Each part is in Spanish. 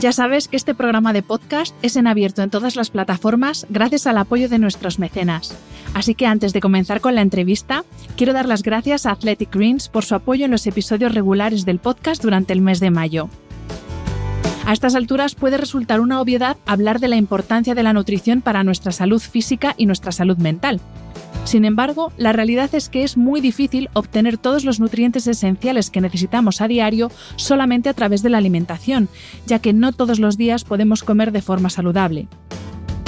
Ya sabes que este programa de podcast es en abierto en todas las plataformas gracias al apoyo de nuestros mecenas. Así que antes de comenzar con la entrevista, quiero dar las gracias a Athletic Greens por su apoyo en los episodios regulares del podcast durante el mes de mayo. A estas alturas puede resultar una obviedad hablar de la importancia de la nutrición para nuestra salud física y nuestra salud mental. Sin embargo, la realidad es que es muy difícil obtener todos los nutrientes esenciales que necesitamos a diario solamente a través de la alimentación, ya que no todos los días podemos comer de forma saludable.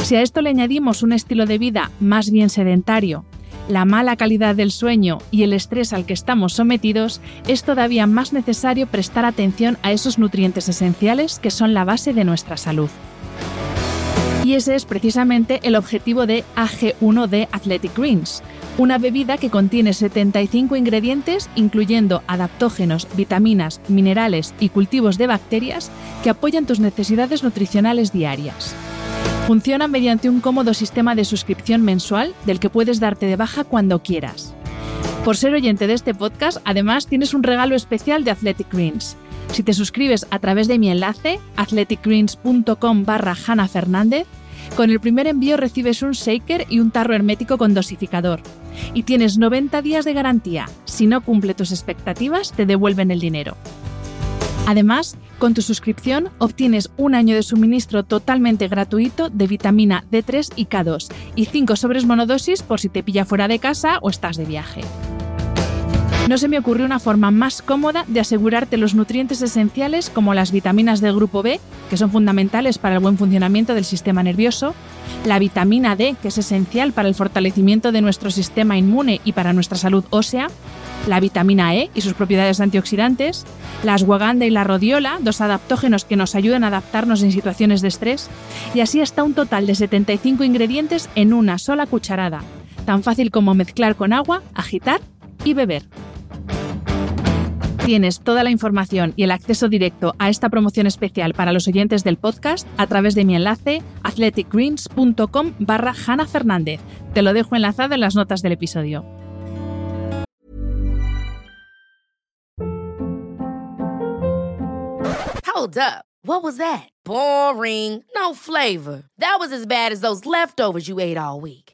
Si a esto le añadimos un estilo de vida más bien sedentario, la mala calidad del sueño y el estrés al que estamos sometidos, es todavía más necesario prestar atención a esos nutrientes esenciales que son la base de nuestra salud. Y ese es precisamente el objetivo de AG1 de Athletic Greens, una bebida que contiene 75 ingredientes, incluyendo adaptógenos, vitaminas, minerales y cultivos de bacterias que apoyan tus necesidades nutricionales diarias. Funciona mediante un cómodo sistema de suscripción mensual del que puedes darte de baja cuando quieras. Por ser oyente de este podcast, además tienes un regalo especial de Athletic Greens. Si te suscribes a través de mi enlace, athleticgreens.com barra Hanna Fernández, con el primer envío recibes un shaker y un tarro hermético con dosificador. Y tienes 90 días de garantía. Si no cumple tus expectativas, te devuelven el dinero. Además, con tu suscripción obtienes un año de suministro totalmente gratuito de vitamina D3 y K2 y 5 sobres monodosis por si te pilla fuera de casa o estás de viaje. No se me ocurrió una forma más cómoda de asegurarte los nutrientes esenciales como las vitaminas del grupo B, que son fundamentales para el buen funcionamiento del sistema nervioso, la vitamina D, que es esencial para el fortalecimiento de nuestro sistema inmune y para nuestra salud ósea, la vitamina E y sus propiedades antioxidantes, la ashwagandha y la rodiola, dos adaptógenos que nos ayudan a adaptarnos en situaciones de estrés, y así hasta un total de 75 ingredientes en una sola cucharada, tan fácil como mezclar con agua, agitar y beber. Tienes toda la información y el acceso directo a esta promoción especial para los oyentes del podcast a través de mi enlace athleticgreens.com barra Fernández. Te lo dejo enlazado en las notas del episodio. Hold up. What was that? Boring. No flavor. That was as bad as those leftovers you ate all week.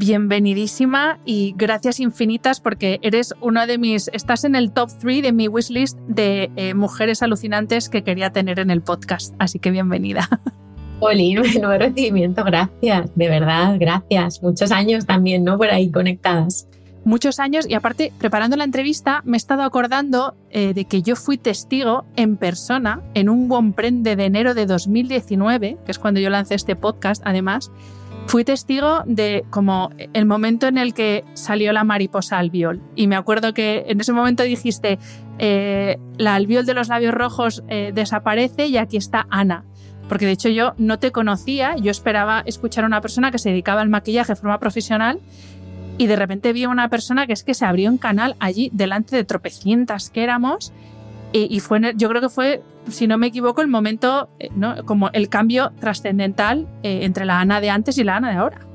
bienvenidísima y gracias infinitas porque eres uno de mis, estás en el top 3 de mi wishlist de eh, mujeres alucinantes que quería tener en el podcast, así que bienvenida. Polín, nuevo recibimiento, gracias, de verdad, gracias. Muchos años también, ¿no? Por ahí conectadas. Muchos años y aparte, preparando la entrevista, me he estado acordando eh, de que yo fui testigo en persona en un Womprende de enero de 2019, que es cuando yo lancé este podcast, además, fui testigo de como el momento en el que salió la mariposa albiol. Y me acuerdo que en ese momento dijiste, eh, la albiol de los labios rojos eh, desaparece y aquí está Ana. Porque de hecho yo no te conocía, yo esperaba escuchar a una persona que se dedicaba al maquillaje de forma profesional y de repente vi a una persona que es que se abrió un canal allí delante de tropecientas que éramos y, fue, yo creo que fue, si no me equivoco, el momento, eh, ¿no? como el cambio trascendental eh, entre la Ana de antes y la Ana de ahora.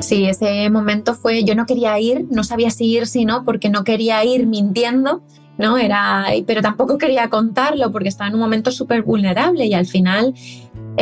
Sí, ese momento fue, yo no quería ir, no sabía si ir, si no, porque no quería ir mintiendo, ¿no? Era, pero tampoco quería contarlo porque estaba en un momento súper vulnerable y al final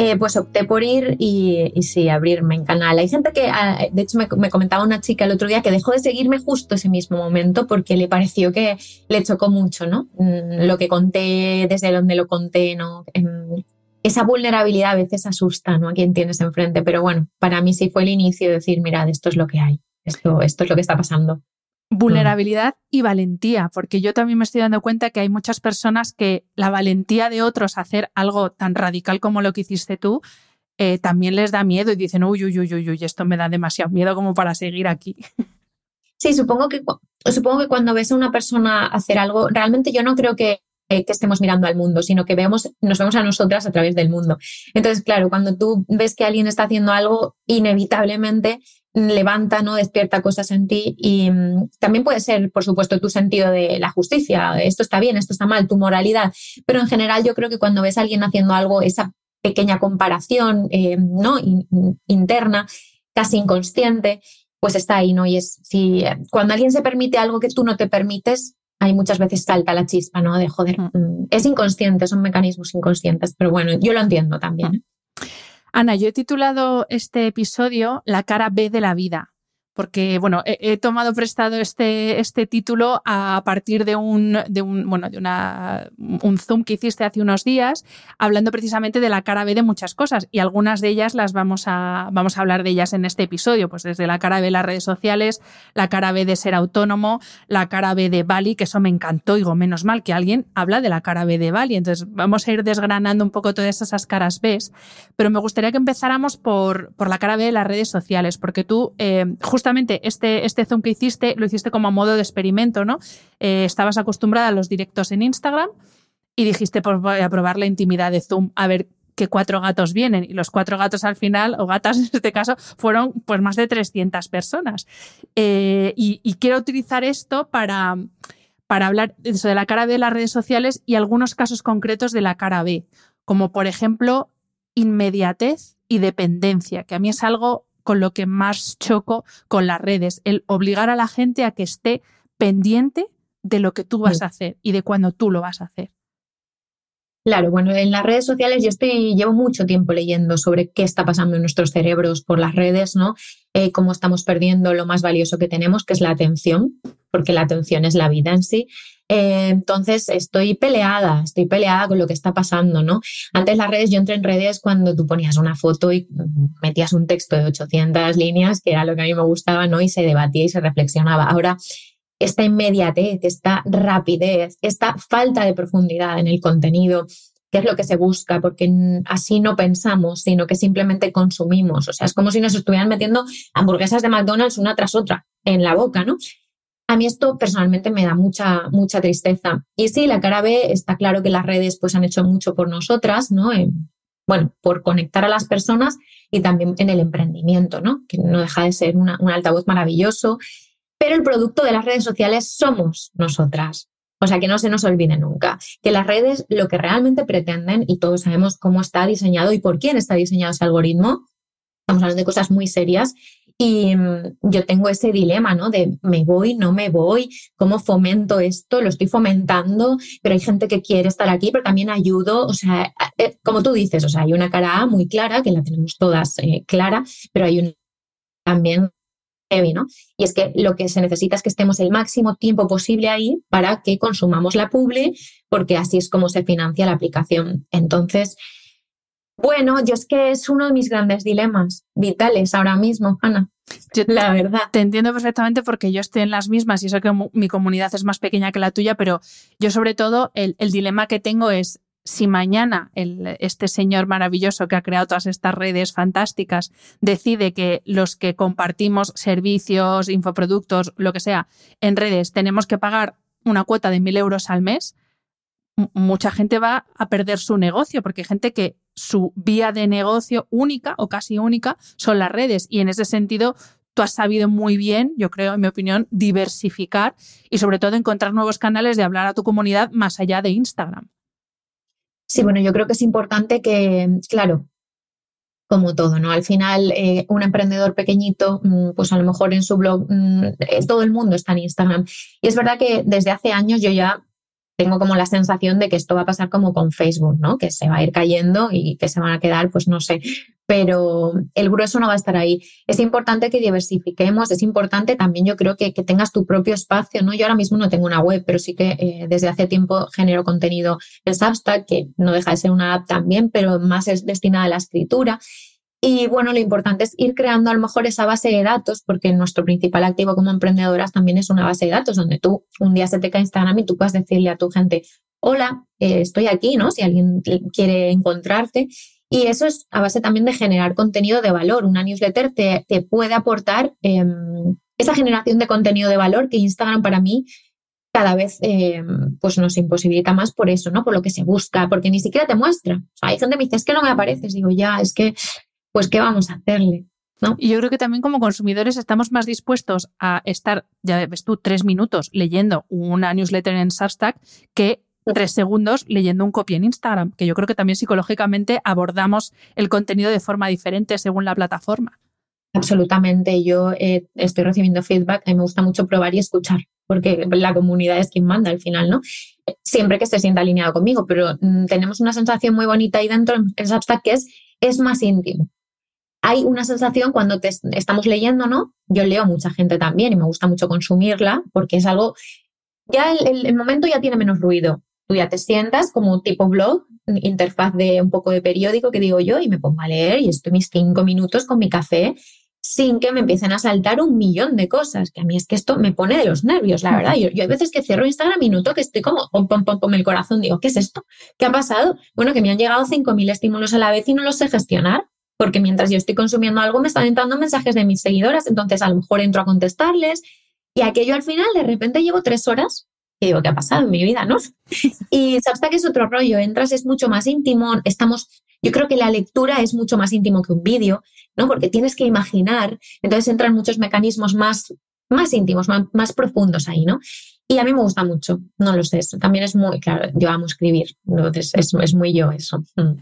eh, pues opté por ir y, sí, abrirme en canal. Hay gente que, ah, de hecho, me, comentaba una chica el otro día que dejó de seguirme justo ese mismo momento porque le pareció que le chocó mucho, ¿no? Mm, lo que conté, desde donde lo conté, ¿no? Em, esa vulnerabilidad a veces asusta, ¿no? A quien tienes enfrente, pero bueno, para mí sí fue el inicio de decir, mirad, esto es lo que hay. esto, esto es lo que está pasando. Vulnerabilidad y valentía, porque yo también me estoy dando cuenta que hay muchas personas que la valentía de otros hacer algo tan radical como lo que hiciste tú, eh, también les da miedo y dicen, uy, uy, uy, uy, esto me da demasiado miedo como para seguir aquí. Sí, supongo que, supongo que cuando ves a una persona hacer algo, realmente yo no creo que, que estemos mirando al mundo, sino que vemos, nos vemos a nosotras a través del mundo. Entonces, claro, cuando tú ves que alguien está haciendo algo, inevitablemente levanta, ¿no? Despierta cosas en ti y mm, también puede ser, por supuesto, tu sentido de la justicia, esto está bien, esto está mal, tu moralidad, pero en general yo creo que cuando ves a alguien haciendo algo, esa pequeña comparación, eh, ¿no? interna, casi inconsciente, pues está ahí, ¿no? Y es, si cuando alguien se permite algo que tú no te permites, hay muchas veces salta la chispa, ¿no? De joder, mm. Mm, es inconsciente, son mecanismos inconscientes, pero bueno, yo lo entiendo también. ¿eh? Ana, yo he titulado este episodio La cara B de la vida porque bueno, he, tomado prestado este, este título a partir de un, de un, bueno, de una, un Zoom que hiciste hace unos días, hablando precisamente de la cara B de muchas cosas, y algunas de ellas las vamos a, vamos a hablar de ellas en este episodio, pues desde la cara B de las redes sociales, la cara B de ser autónomo, la cara B de Bali, que eso me encantó, digo, menos mal que alguien habla de la cara B de Bali, entonces vamos a ir desgranando un poco todas esas caras B, pero me gustaría que empezáramos por, por la cara B de las redes sociales, porque tú, eh, justamente este, este Zoom que hiciste lo hiciste como a modo de experimento, ¿no? Eh, estabas acostumbrada a los directos en Instagram y dijiste, pues voy a probar la intimidad de Zoom a ver qué cuatro gatos vienen. Y los cuatro gatos al final, o gatas en este caso, fueron pues más de 300 personas. Eh, y, quiero utilizar esto para, para hablar de la cara B de las redes sociales y algunos casos concretos de la cara B, como por ejemplo inmediatez y dependencia, que a mí es algo con lo que más choco con las redes, el obligar a la gente a que esté pendiente de lo que tú vas a hacer y de cuando tú lo vas a hacer. Claro, bueno, en las redes sociales yo estoy, llevo mucho tiempo leyendo sobre qué está pasando en nuestros cerebros por las redes, ¿no? Eh, cómo estamos perdiendo lo más valioso que tenemos, que es la atención, porque la atención es la vida en sí. Eh, entonces estoy peleada, estoy peleada con lo que está pasando, ¿no? Antes las redes, yo entré en redes cuando tú ponías una foto y metías un texto de 800 líneas, que era lo que a mí me gustaba, ¿no? Y se debatía y se reflexionaba. Ahora, esta inmediatez, esta rapidez, esta falta de profundidad en el contenido, que es lo que se busca, porque así no pensamos, sino que simplemente consumimos. O sea, es como si nos estuvieran metiendo hamburguesas de McDonald's una tras otra en la boca, ¿no? A mí esto personalmente me da mucha, mucha tristeza. Y sí, la cara B está claro que las redes pues han hecho mucho por nosotras, ¿no? bueno, por conectar a las personas y también en el emprendimiento, ¿no? Que no deja de ser un altavoz maravilloso. Pero el producto de las redes sociales somos nosotras. O sea, que no se nos olvide nunca que las redes lo que realmente pretenden, y todos sabemos cómo está diseñado y por quién está diseñado ese algoritmo, estamos hablando de cosas muy serias, y mm, yo tengo ese dilema, ¿no? De me voy, no me voy, cómo fomento esto, lo estoy fomentando, pero hay gente que quiere estar aquí, pero también ayudo, o sea, eh, como tú dices, o sea, hay una cara A muy clara, que la tenemos todas eh, clara, pero hay un también heavy, ¿no? Y es que lo que se necesita es que estemos el máximo tiempo posible ahí para que consumamos la publi, porque así es como se financia la aplicación. Entonces, bueno, yo es que es uno de mis grandes dilemas vitales ahora mismo, Ana. la verdad. Te entiendo perfectamente porque yo estoy en las mismas y sé que mi comunidad es más pequeña que la tuya, pero yo sobre todo el, dilema que tengo es si mañana este señor maravilloso que ha creado todas estas redes fantásticas decide que los que compartimos servicios, infoproductos, lo que sea, en redes tenemos que pagar una cuota de mil euros al mes, mucha gente va a perder su negocio porque hay gente que su vía de negocio única o casi única son las redes. Y en ese sentido, tú has sabido muy bien, yo creo, en mi opinión, diversificar y sobre todo encontrar nuevos canales de hablar a tu comunidad más allá de Instagram. Sí, bueno, yo creo que es importante que, claro, como todo, ¿no? Al final, eh, un emprendedor pequeñito, mm, pues a lo mejor en su blog, mm, eh, todo el mundo está en Instagram. Y es verdad que desde hace años yo ya tengo como la sensación de que esto va a pasar como con Facebook, ¿no? Que se va a ir cayendo y que se van a quedar, pues no sé, pero el grueso no va a estar ahí. Es importante que diversifiquemos, es importante también yo creo que, que tengas tu propio espacio, ¿no? Yo ahora mismo no tengo una web, pero sí que eh, desde hace tiempo genero contenido en Substack, que no deja de ser una app también, pero más es destinada a la escritura. Y bueno, lo importante es ir creando a lo mejor esa base de datos, porque nuestro principal activo como emprendedoras también es una base de datos, donde tú un día se te cae Instagram y tú puedes decirle a tu gente, hola, eh, estoy aquí, ¿no? Si alguien quiere encontrarte. Y eso es a base también de generar contenido de valor. Una newsletter te, te puede aportar em, esa generación de contenido de valor que Instagram para mí cada vez em, pues nos imposibilita más por eso, ¿no? Por lo que se busca, porque ni siquiera te muestra. hay gente que me dice, es que no me apareces. Digo, ya, es que pues ¿qué vamos a hacerle? ¿No? Y yo creo que también como consumidores estamos más dispuestos a estar, ya ves tú, tres minutos leyendo una newsletter en Substack que tres segundos leyendo un copy en Instagram, que yo creo que también psicológicamente abordamos el contenido de forma diferente según la plataforma. Absolutamente, yo eh, estoy recibiendo feedback, a mí me gusta mucho probar y escuchar, porque la comunidad es quien manda al final, ¿no? Siempre que se sienta alineado conmigo, pero mm, tenemos una sensación muy bonita ahí dentro en Substack que es, es más íntimo hay una sensación cuando te estamos leyendo, ¿no? Yo leo mucha gente también y me gusta mucho consumirla porque es algo, ya el, momento ya tiene menos ruido. Tú ya te sientas como un tipo blog, interfaz de un poco de periódico que digo yo y me pongo a leer y estoy mis cinco minutos con mi café sin que me empiecen a saltar un millón de cosas, que a mí es que esto me pone de los nervios, la verdad. Yo, yo hay veces que cierro Instagram y noto que estoy como pom, pom, pom, el corazón, digo, ¿qué es esto? ¿Qué ha pasado? Bueno, que me han llegado 5.000 estímulos a la vez y no los sé gestionar porque mientras yo estoy consumiendo algo me están entrando mensajes de mis seguidoras, entonces a lo mejor entro a contestarles y aquello al final de repente llevo tres horas y digo, ¿qué ha pasado en mi vida? ¿no? Y que es otro rollo, entras, es mucho más íntimo, estamos, yo creo que la lectura es mucho más íntimo que un vídeo, ¿no? Porque tienes que imaginar, entonces entran muchos mecanismos más, más íntimos, más, profundos ahí, ¿no? Y a mí me gusta mucho, no lo sé, también es muy, claro, yo amo escribir, entonces es, es muy yo eso. Mm.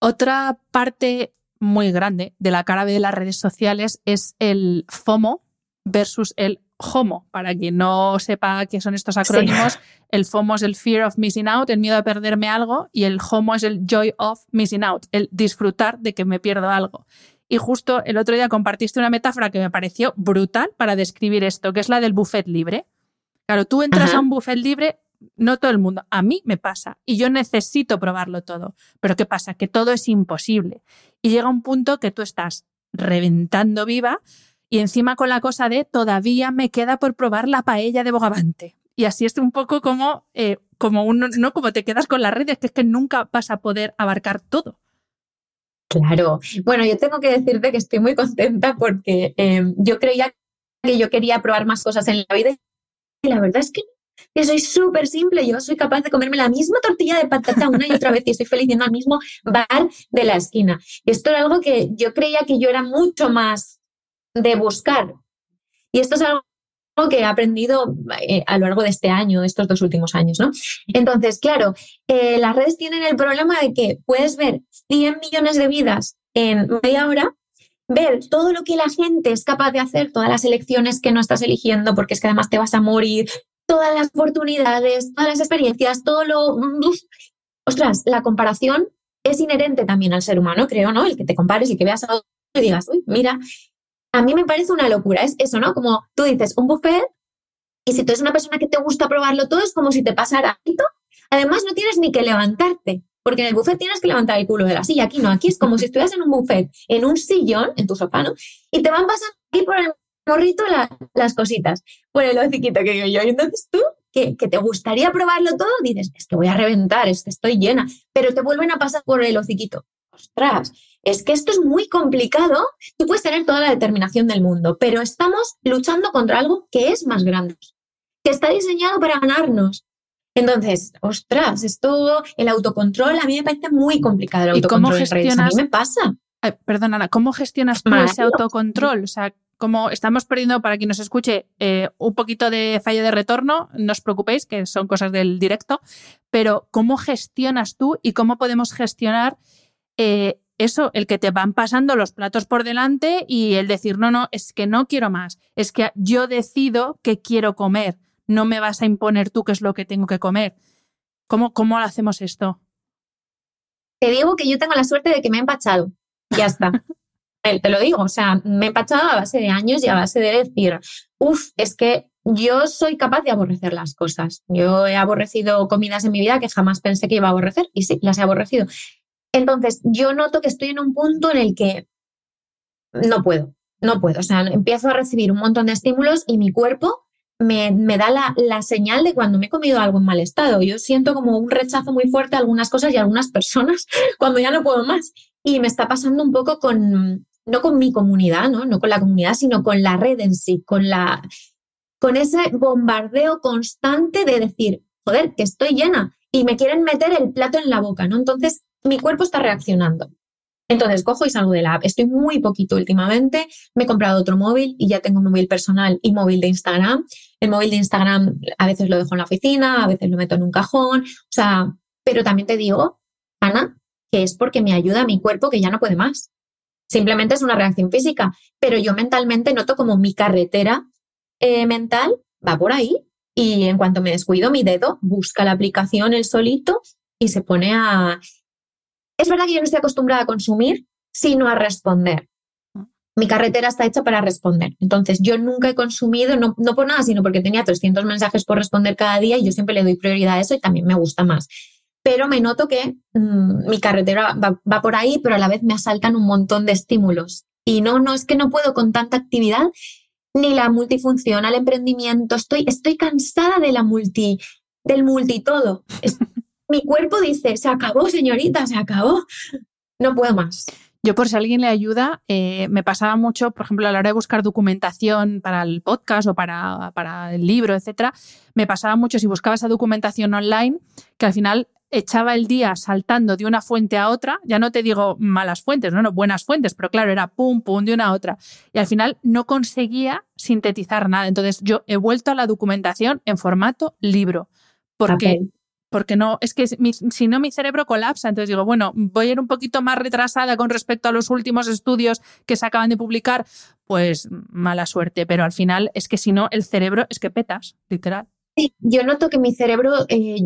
Otra parte muy grande de la cara de las redes sociales es el FOMO versus el HOMO. Para quien no sepa qué son estos acrónimos, el FOMO es el Fear of Missing Out, el miedo a perderme algo, y el HOMO es el Joy of Missing Out, el disfrutar de que me pierdo algo. Y justo el otro día compartiste una metáfora que me pareció brutal para describir esto, que es la del buffet libre. Claro, tú entras a un buffet libre, no todo el mundo, a mí me pasa y yo necesito probarlo todo. Pero ¿qué pasa? Que todo es imposible. Y llega un punto que tú estás reventando viva y encima con la cosa de todavía me queda por probar la paella de Bogavante. Y así es un poco como, eh, como uno, no como te quedas con las redes, que es que nunca vas a poder abarcar todo. Claro. Bueno, yo tengo que decirte que estoy muy contenta porque eh, yo creía que yo quería probar más cosas en la vida y la verdad es que que soy súper simple. Yo soy capaz de comerme la misma tortilla de patata una y otra vez y estoy feliz yendo al mismo bar de la esquina. Esto era algo que yo creía que yo era mucho más de buscar. Y esto es algo que he aprendido eh, a lo largo de este año, de estos dos últimos años, ¿no? Entonces, claro, eh, las redes tienen el problema de que puedes ver 100 millones de vidas en media hora, ver todo lo que la gente es capaz de hacer, todas las elecciones que no estás eligiendo, porque es que además te vas a morir, todas las oportunidades, todas las experiencias, todo lo... Ostras, la comparación es inherente también al ser humano, creo, ¿no? El que te compares y que veas algo y digas, uy, mira, a mí me parece una locura, es eso, ¿no? Como tú dices, un buffet, y si tú eres una persona que te gusta probarlo todo, es como si te pasara algo. Además, no tienes ni que levantarte, porque en el buffet tienes que levantar el culo de la silla. Aquí no, aquí es como si estuvieras en un buffet, en un sillón, en tu sofá, ¿no? Y te van pasando aquí por el morrito las cositas por el hociquito que digo yo. Y entonces tú, que, que, te gustaría probarlo todo, dices, es que voy a reventar, es que estoy llena, pero te vuelven a pasar por el hociquito. Ostras, es que esto es muy complicado. Tú puedes tener toda la determinación del mundo, pero estamos luchando contra algo que es más grande, que está diseñado para ganarnos. Entonces, ostras, esto, el autocontrol a mí me parece muy complicado. El autocontrol ¿Y cómo gestionas? A mí me pasa. perdón, Ana, ¿cómo gestionas tú ese autocontrol? O sea, como estamos perdiendo, para quien nos escuche, eh, un poquito de fallo de retorno, no os preocupéis, que son cosas del directo, pero ¿cómo gestionas tú y cómo podemos gestionar eh, eso, el que te van pasando los platos por delante y el decir, no, no, es que no quiero más, es que yo decido que quiero comer, no me vas a imponer tú qué es lo que tengo que comer. ¿Cómo, cómo hacemos esto? Te digo que yo tengo la suerte de que me he empachado. Ya está. te lo digo, o sea, me he empachado a base de años y a base de decir, uff, es que yo soy capaz de aborrecer las cosas. Yo he aborrecido comidas en mi vida que jamás pensé que iba a aborrecer y sí, las he aborrecido. Entonces, yo noto que estoy en un punto en el que no puedo, no puedo. O sea, empiezo a recibir un montón de estímulos y mi cuerpo me, da la, la, señal de cuando me he comido algo en mal estado. Yo siento como un rechazo muy fuerte a algunas cosas y a algunas personas cuando ya no puedo más. Y me está pasando un poco con, no con mi comunidad, ¿no? no con la comunidad, sino con la red en sí, con, la, con ese bombardeo constante de decir, joder, que estoy llena y me quieren meter el plato en la boca, ¿no? Entonces, mi cuerpo está reaccionando. Entonces cojo y salgo de la app. Estoy muy poquito últimamente. Me he comprado otro móvil y ya tengo móvil personal y móvil de Instagram. El móvil de Instagram a veces lo dejo en la oficina, a veces lo meto en un cajón. O sea, pero también te digo, Ana, que es porque me ayuda a mi cuerpo que ya no puede más. Simplemente es una reacción física, pero yo mentalmente noto como mi carretera eh, mental va por ahí y en cuanto me descuido mi dedo busca la aplicación el solito y se pone a es verdad que yo no estoy acostumbrada a consumir, sino a responder. Mi carretera está hecha para responder. Entonces, yo nunca he consumido, no, por nada, sino porque tenía 300 mensajes por responder cada día y yo siempre le doy prioridad a eso y también me gusta más. Pero me noto que mm, mi carretera va, por ahí, pero a la vez me asaltan un montón de estímulos. Y no, no es que no puedo con tanta actividad, ni la multifunción, al emprendimiento. Estoy, estoy cansada de la multi, del multitodo mi cuerpo dice, se acabó, señorita, se acabó. No puedo más. Yo por si alguien le ayuda, eh, me pasaba mucho, por ejemplo, a la hora de buscar documentación para el podcast o para, para el libro, etcétera, me pasaba mucho si buscaba esa documentación online, que al final echaba el día saltando de una fuente a otra, ya no te digo malas fuentes, no, no, buenas fuentes, pero claro, era pum, pum, de una a otra. Y al final no conseguía sintetizar nada. Entonces yo he vuelto a la documentación en formato libro, porque porque no, es que si no mi cerebro colapsa, entonces digo, bueno, voy a ir un poquito más retrasada con respecto a los últimos estudios que se acaban de publicar, pues mala suerte, pero al final es que si no, el cerebro es que petas, literal. Sí, yo noto que mi cerebro eh,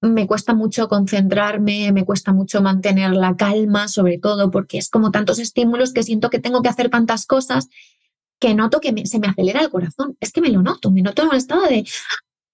me cuesta mucho concentrarme, me cuesta mucho mantener la calma, sobre todo porque es como tantos estímulos que siento que tengo que hacer tantas cosas que noto que se me acelera el corazón. Es que me lo noto, me noto en un estado de,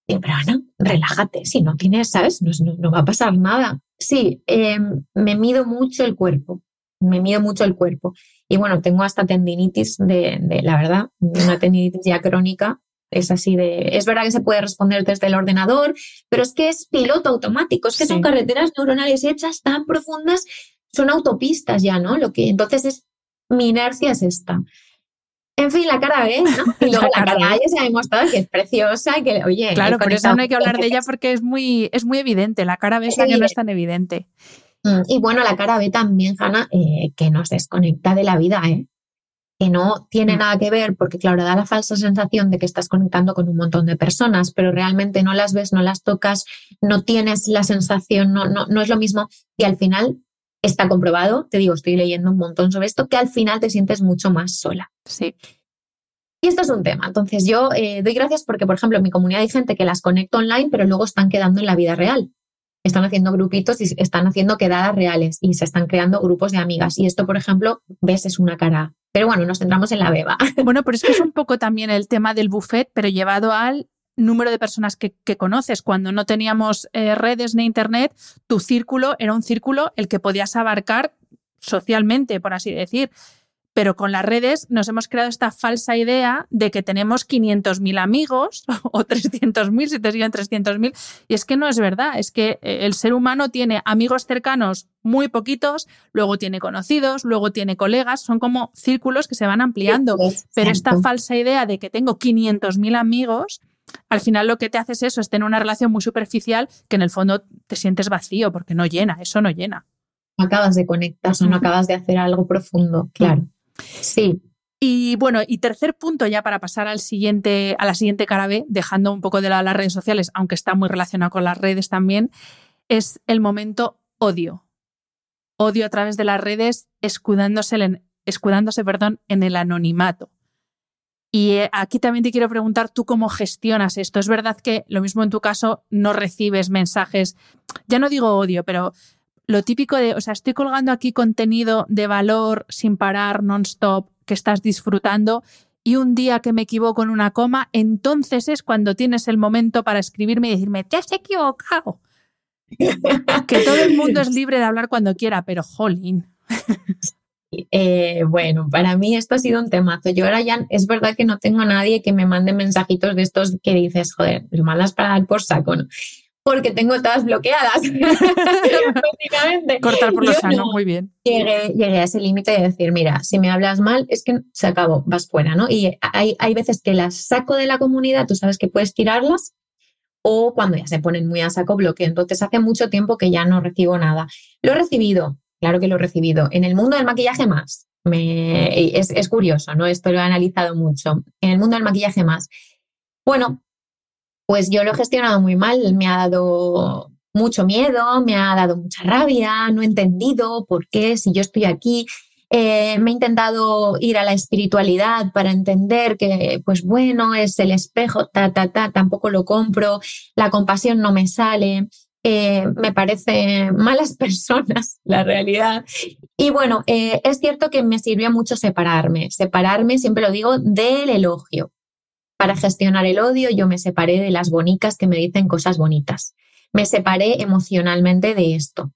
pero relájate, si no tienes, ¿sabes? No, va a pasar nada. Sí, em, me mido mucho el cuerpo, me mido mucho el cuerpo. Y bueno, tengo hasta tendinitis de, de, la verdad, una tendinitis ya crónica. Es así de, es verdad que se puede responder desde el ordenador, pero es que es piloto automático, es que son carreteras neuronales hechas tan profundas, son autopistas ya, ¿no? Lo que entonces es, mi inercia es esta. En fin, la cara B, ¿no? Y luego la, cara, A ya se ha demostrado que es preciosa y que, oye. Claro, por eso no hay que hablar de ella porque es muy, es muy evidente. La cara B es la que no es tan evidente. Mm, y bueno, la cara B también, Hanna, eh, que nos desconecta de la vida, ¿eh? Que no tiene mm. nada que ver, porque claro, da la falsa sensación de que estás conectando con un montón de personas, pero realmente no las ves, no las tocas, no tienes la sensación, no, no, no es lo mismo. Y al final está comprobado, te digo, estoy leyendo un montón sobre esto, que al final te sientes mucho más sola. Sí. Y esto es un tema. Entonces yo eh, doy gracias porque, por ejemplo, en mi comunidad hay gente que las conecta online, pero luego están quedando en la vida real. Están haciendo grupitos y están haciendo quedadas reales y se están creando grupos de amigas. Y esto, por ejemplo, ves, es una cara. Pero bueno, nos centramos en la beba. Bueno, pero es que es un poco también el tema del buffet, pero llevado al número de personas que, conoces. Cuando no teníamos eh, redes ni internet, tu círculo era un círculo el que podías abarcar socialmente, por así decir. Pero con las redes nos hemos creado esta falsa idea de que tenemos 500.000 amigos o 300.000 si te siguen 300.000. Y es que no es verdad. Es que eh, el ser humano tiene amigos cercanos muy poquitos, luego tiene conocidos, luego tiene colegas. Son como círculos que se van ampliando. Pero esta falsa idea de que tengo 500.000 amigos al final lo que te hace es eso, es tener una relación muy superficial que en el fondo te sientes vacío porque no llena, eso no llena. No acabas de conectar o no acabas de hacer algo profundo, claro. Sí. Y bueno, y tercer punto ya para pasar al siguiente, a la siguiente cara B, dejando un poco de lado las redes sociales, aunque está muy relacionado con las redes también, es el momento odio. Odio a través de las redes, escudándose, escudándose perdón, en el anonimato. Y eh, aquí también te quiero preguntar tú cómo gestionas esto. Es verdad que lo mismo en tu caso no recibes mensajes, ya no digo odio, pero lo típico de, o sea, estoy colgando aquí contenido de valor sin parar, non-stop, que estás disfrutando y un día que me equivoco en una coma, entonces es cuando tienes el momento para escribirme y decirme, te has equivocado. que todo el mundo es libre de hablar cuando quiera, pero jolín. Eh, bueno, para mí esto ha sido un temazo. Yo ahora ya es verdad que no tengo a nadie que me mande mensajitos de estos que dices, joder, lo mandas para dar por saco, ¿no? Porque tengo todas bloqueadas. Cortar por lo sano, muy bien. Llegué, llegué a ese límite de decir, mira, si me hablas mal, es que se acabó, vas fuera, ¿no? Y hay, hay veces que las saco de la comunidad, tú sabes que puedes tirarlas, o cuando ya se ponen muy a saco bloqueo. Entonces hace mucho tiempo que ya no recibo nada. Lo he recibido, claro que lo he recibido. En el mundo del maquillaje más. Me, es, es curioso, ¿no? Esto lo he analizado mucho. En el mundo del maquillaje más. Bueno, pues yo lo he gestionado muy mal. Me ha dado mucho miedo, me ha dado mucha rabia, no he entendido por qué, si yo estoy aquí, eh, me he intentado ir a la espiritualidad para entender que, pues bueno, es el espejo, ta, ta, ta, tampoco lo compro, la compasión no me sale, eh, me parece malas personas, la realidad. Y bueno, eh, es cierto que me sirvió mucho separarme, separarme, siempre lo digo, del elogio. Para gestionar el odio, yo me separé de las bonicas que me dicen cosas bonitas. Me separé emocionalmente de esto,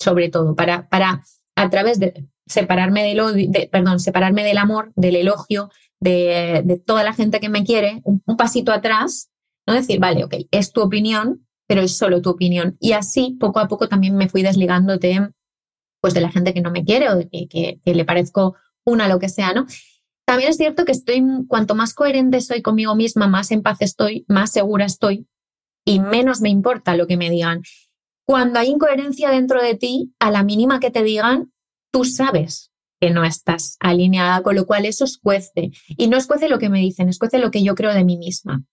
sobre todo, para, para a través de separarme del odio, perdón, separarme del amor, del elogio, de, toda la gente que me quiere, un, pasito atrás, ¿no? Decir, vale, ok, es tu opinión, pero es solo tu opinión. Y así, poco a poco, también me fui desligando de, pues, de la gente que no me quiere o de que, le parezco una, lo que sea, ¿no? También es cierto que estoy, cuanto más coherente soy conmigo misma, más en paz estoy, más segura estoy y menos me importa lo que me digan. Cuando hay incoherencia dentro de ti, a la mínima que te digan, tú sabes que no estás alineada, con lo cual eso escuece. Y no escuece lo que me dicen, escuece lo que yo creo de mí misma.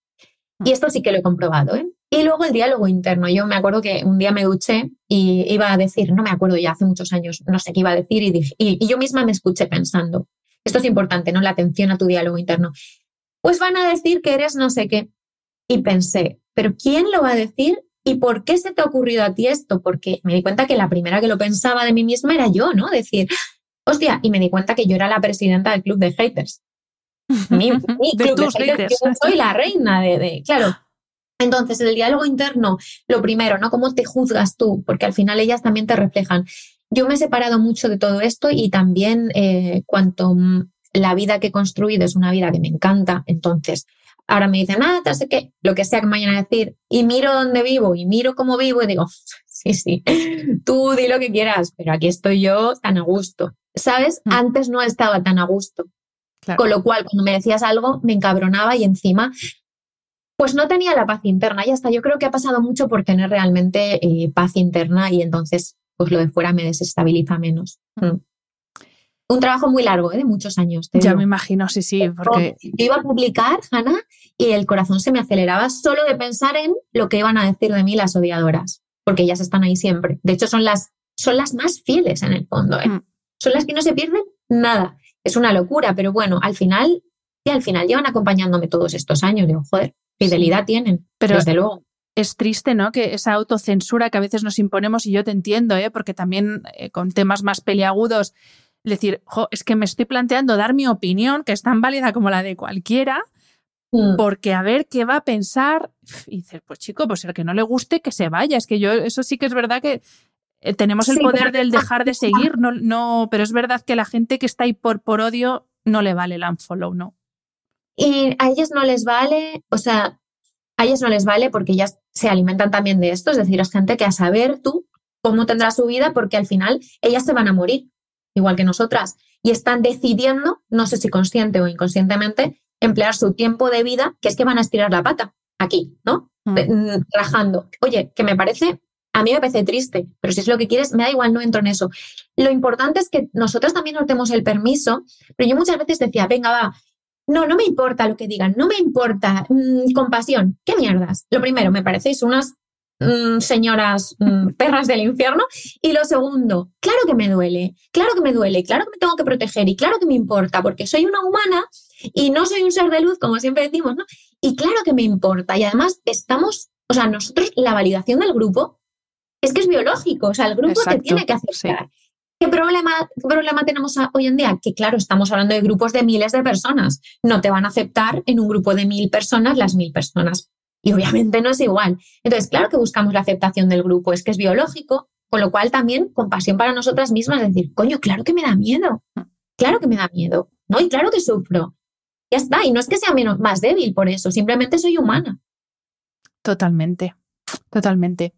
Y esto sí que lo he comprobado. ¿eh? Y luego el diálogo interno. Yo me acuerdo que un día me duché y iba a decir, no me acuerdo ya hace muchos años, no sé qué iba a decir, y, y, yo misma me escuché pensando, esto es importante, ¿no? La atención a tu diálogo interno. Pues van a decir que eres no sé qué. Y pensé, ¿pero quién lo va a decir ¿Y por qué se te ha ocurrido a ti esto? Porque me di cuenta que la primera que lo pensaba de mí misma era yo, ¿no? Decir, hostia, y me di cuenta que yo era la presidenta del club de haters. Mi, club de haters, Yo soy la reina de, claro. Entonces, el diálogo interno, lo primero, ¿no? ¿Cómo te juzgas tú? Porque al final ellas también te reflejan. Yo me he separado mucho de todo esto y también eh, cuanto la vida que he construido es una vida que me encanta, entonces ahora me dicen, ah, sé qué, lo que sea que me vayan a decir, y miro dónde vivo y miro cómo vivo y digo, sí, sí, tú di lo que quieras, pero aquí estoy yo tan a gusto. ¿Sabes? Mm. Antes no estaba tan a gusto. Con lo cual, cuando me decías algo, me encabronaba y encima, pues no tenía la paz interna. Y hasta yo creo que ha pasado mucho por tener realmente eh, paz interna y entonces, pues lo de fuera me desestabiliza menos. Mm. Mm un trabajo muy largo, ¿eh? de muchos años. Ya me imagino, sí, sí, porque... Yo iba a publicar, Hanna, y el corazón se me aceleraba solo de pensar en lo que iban a decir de mí las odiadoras, porque ellas están ahí siempre. De hecho, son las, son las más fieles en el fondo, ¿eh? Mm. Son las que no se pierden nada. Es una locura, pero bueno, al final, y al final llevan acompañándome todos estos años. Digo, joder, fidelidad tienen, pero desde luego es triste, ¿no? Que esa autocensura que a veces nos imponemos, y yo te entiendo, ¿eh? porque también eh, con temas más peliagudos decir, es que me estoy planteando dar mi opinión, que es tan válida como la de cualquiera, mm. porque a ver qué va a pensar. Y dices, pues chico, pues el que no le guste, que se vaya. Es que yo, eso sí que es verdad que eh, tenemos el poder del dejar de seguir, no, no, pero es verdad que la gente que está ahí por, por odio no le vale el unfollow, ¿no? Y a ellas no les vale, o sea, a ellas no les vale porque ellas se alimentan también de esto, es decir, es gente que a saber tú cómo tendrá su vida porque al final ellas se van a morir igual que nosotras, y están decidiendo, no sé si consciente o inconscientemente, emplear su tiempo de vida, que es que van a estirar la pata aquí, ¿no? Mm. Mm, Trabajando. Oye, que me parece, a mí me parece triste, pero si es lo que quieres, me da igual, no entro en eso. Lo importante es que nosotros también nos demos el permiso, pero yo muchas veces decía, venga, va, no, no me importa lo que digan, no me importa, mm, compasión, qué mierdas. Lo primero, me parecéis unas Mm, señoras mm, perras del infierno. Y lo segundo, claro que me duele, claro que me duele, claro que me tengo que proteger y claro que me importa, porque soy una humana y no soy un ser de luz, como siempre decimos, ¿no? Y claro que me importa. Y además estamos, o sea, nosotros, la validación del grupo es que es biológico, o sea, el grupo te tiene que aceptar. ¿Qué problema, ¿Qué problema tenemos hoy en día? Que claro, estamos hablando de grupos de miles de personas. No te van a aceptar en un grupo de mil personas las mil personas y obviamente no es igual. Entonces, claro que buscamos la aceptación del grupo, es que es biológico, Con lo cual también compasión para nosotras mismas, decir, coño, claro que me da miedo, claro que me da miedo, ¿no? Y claro que sufro. Ya está, y no es que sea menos, más débil por eso, simplemente soy humana. Totalmente, totalmente.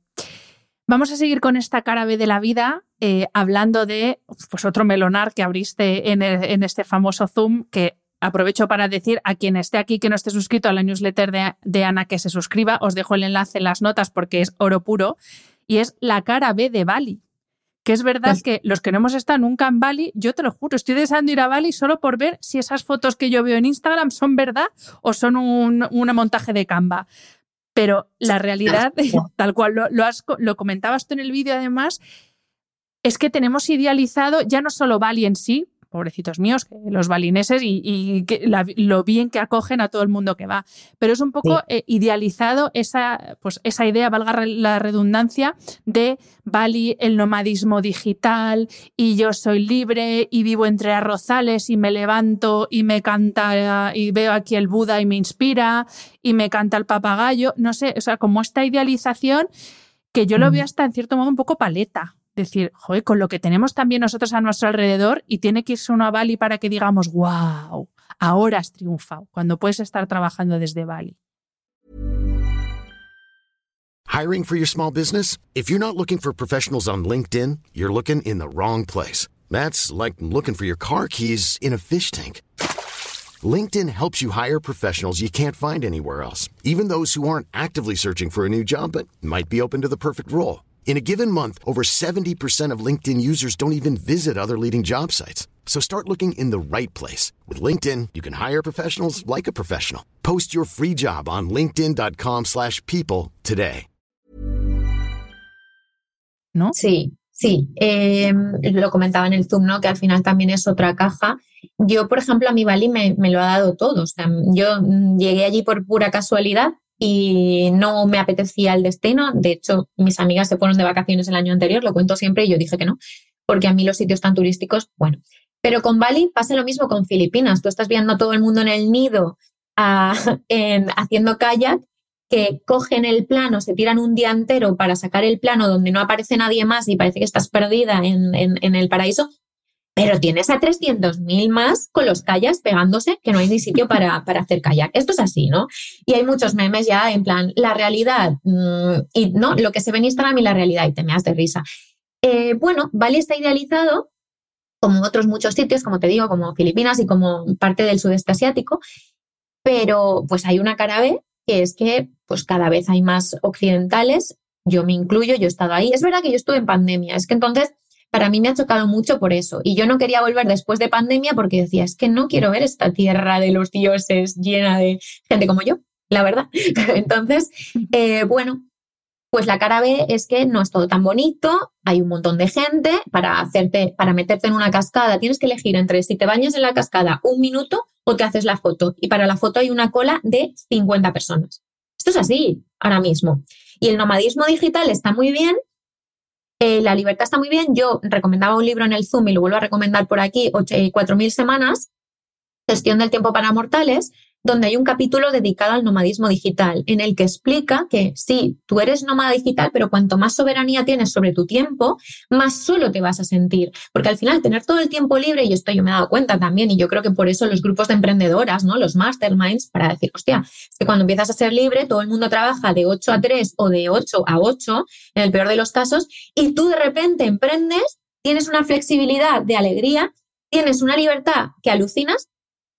Vamos a seguir con esta cara B de la vida, eh, hablando de pues, otro melonar que abriste en, en este famoso Zoom, que aprovecho para decir a quien esté aquí que no esté suscrito a la newsletter de, Ana que se suscriba, os dejo el enlace en las notas porque es oro puro, y es la cara B de Bali. Que es verdad pues que los que no hemos estado nunca en Bali, yo te lo juro, estoy deseando ir a Bali solo por ver si esas fotos que yo veo en Instagram son verdad o son un, montaje de Canva. Pero la realidad, tal cual lo, lo, lo comentabas tú en el vídeo además, es que tenemos idealizado ya no solo Bali en sí, pobrecitos míos, los balineses y, lo bien que acogen a todo el mundo que va. Pero es un poco eh, idealizado esa, pues, esa idea, valga la redundancia, de Bali, el nomadismo digital y yo soy libre y vivo entre arrozales y me levanto y me canta y veo aquí el Buda y me inspira y me canta el papagayo. No sé, o sea, como esta idealización que yo lo veo hasta en cierto modo un poco paleta decir, joder, con lo que tenemos también nosotros a nuestro alrededor y tiene que irse uno a Bali para que digamos, wow, ahora has triunfado, cuando puedes estar trabajando desde Bali. Hiring for your small business? If you're not looking for professionals on LinkedIn, you're looking in the wrong place. That's like looking for your car keys in a fish tank. LinkedIn helps you hire professionals you can't find anywhere else, even those who aren't actively searching for a new job but might be open to the perfect role. In a given month, over 70% of LinkedIn users don't even visit other leading job sites. So start looking in the right place. With LinkedIn, you can hire professionals like a professional. Post your free job on linkedin.com slash people today. ¿No? Sí, sí. Eh, lo comentaba en el Zoom, ¿no? Que al final también es otra caja. Yo, por ejemplo, a mi Bali me, me lo ha dado todo. O sea, yo llegué allí por pura casualidad y no me apetecía el destino. De hecho, mis amigas se fueron de vacaciones el año anterior, lo cuento siempre y yo dije que no, porque a mí los sitios tan turísticos, bueno. Pero con Bali pasa lo mismo con Filipinas. Tú estás viendo a todo el mundo en el nido en, haciendo kayak, que cogen el plano, se tiran un día entero para sacar el plano donde no aparece nadie más y parece que estás perdida en, en el paraíso, pero tienes a 300.000 más con los kayaks pegándose que no hay ni sitio para, para, hacer kayak. Esto es así, ¿no? Y hay muchos memes ya en plan, la realidad mm, y no, lo que se ve en Instagram y la realidad y te me das de risa. Eh, bueno, Bali está idealizado como otros muchos sitios, como te digo, como Filipinas y como parte del sudeste asiático, pero pues hay una cara B que es que pues cada vez hay más occidentales, yo me incluyo, yo he estado ahí. Es verdad que yo estuve en pandemia, es que entonces para mí me ha chocado mucho por eso. Y yo no quería volver después de pandemia porque decía, es que no quiero ver esta tierra de los dioses llena de gente como yo, la verdad. Entonces, eh, bueno, pues la cara B es que no es todo tan bonito, hay un montón de gente para hacerte, para meterte en una cascada, tienes que elegir entre si te bañas en la cascada un minuto o te haces la foto. Y para la foto hay una cola de 50 personas. Esto es así ahora mismo. Y el nomadismo digital está muy bien, eh, la libertad está muy bien. Yo recomendaba un libro en el Zoom y lo vuelvo a recomendar por aquí, 4.000 semanas, Gestión del tiempo para mortales, donde hay un capítulo dedicado al nomadismo digital, en el que explica que sí, tú eres nómada digital, pero cuanto más soberanía tienes sobre tu tiempo, más solo te vas a sentir. Porque al final, tener todo el tiempo libre, y esto yo me he dado cuenta también, y yo creo que por eso los grupos de emprendedoras, ¿no? Los masterminds, para decir, hostia, es que cuando empiezas a ser libre, todo el mundo trabaja de 8 a 3 o de 8 a 8, en el peor de los casos, y tú de repente emprendes, tienes una flexibilidad de alegría, tienes una libertad que alucinas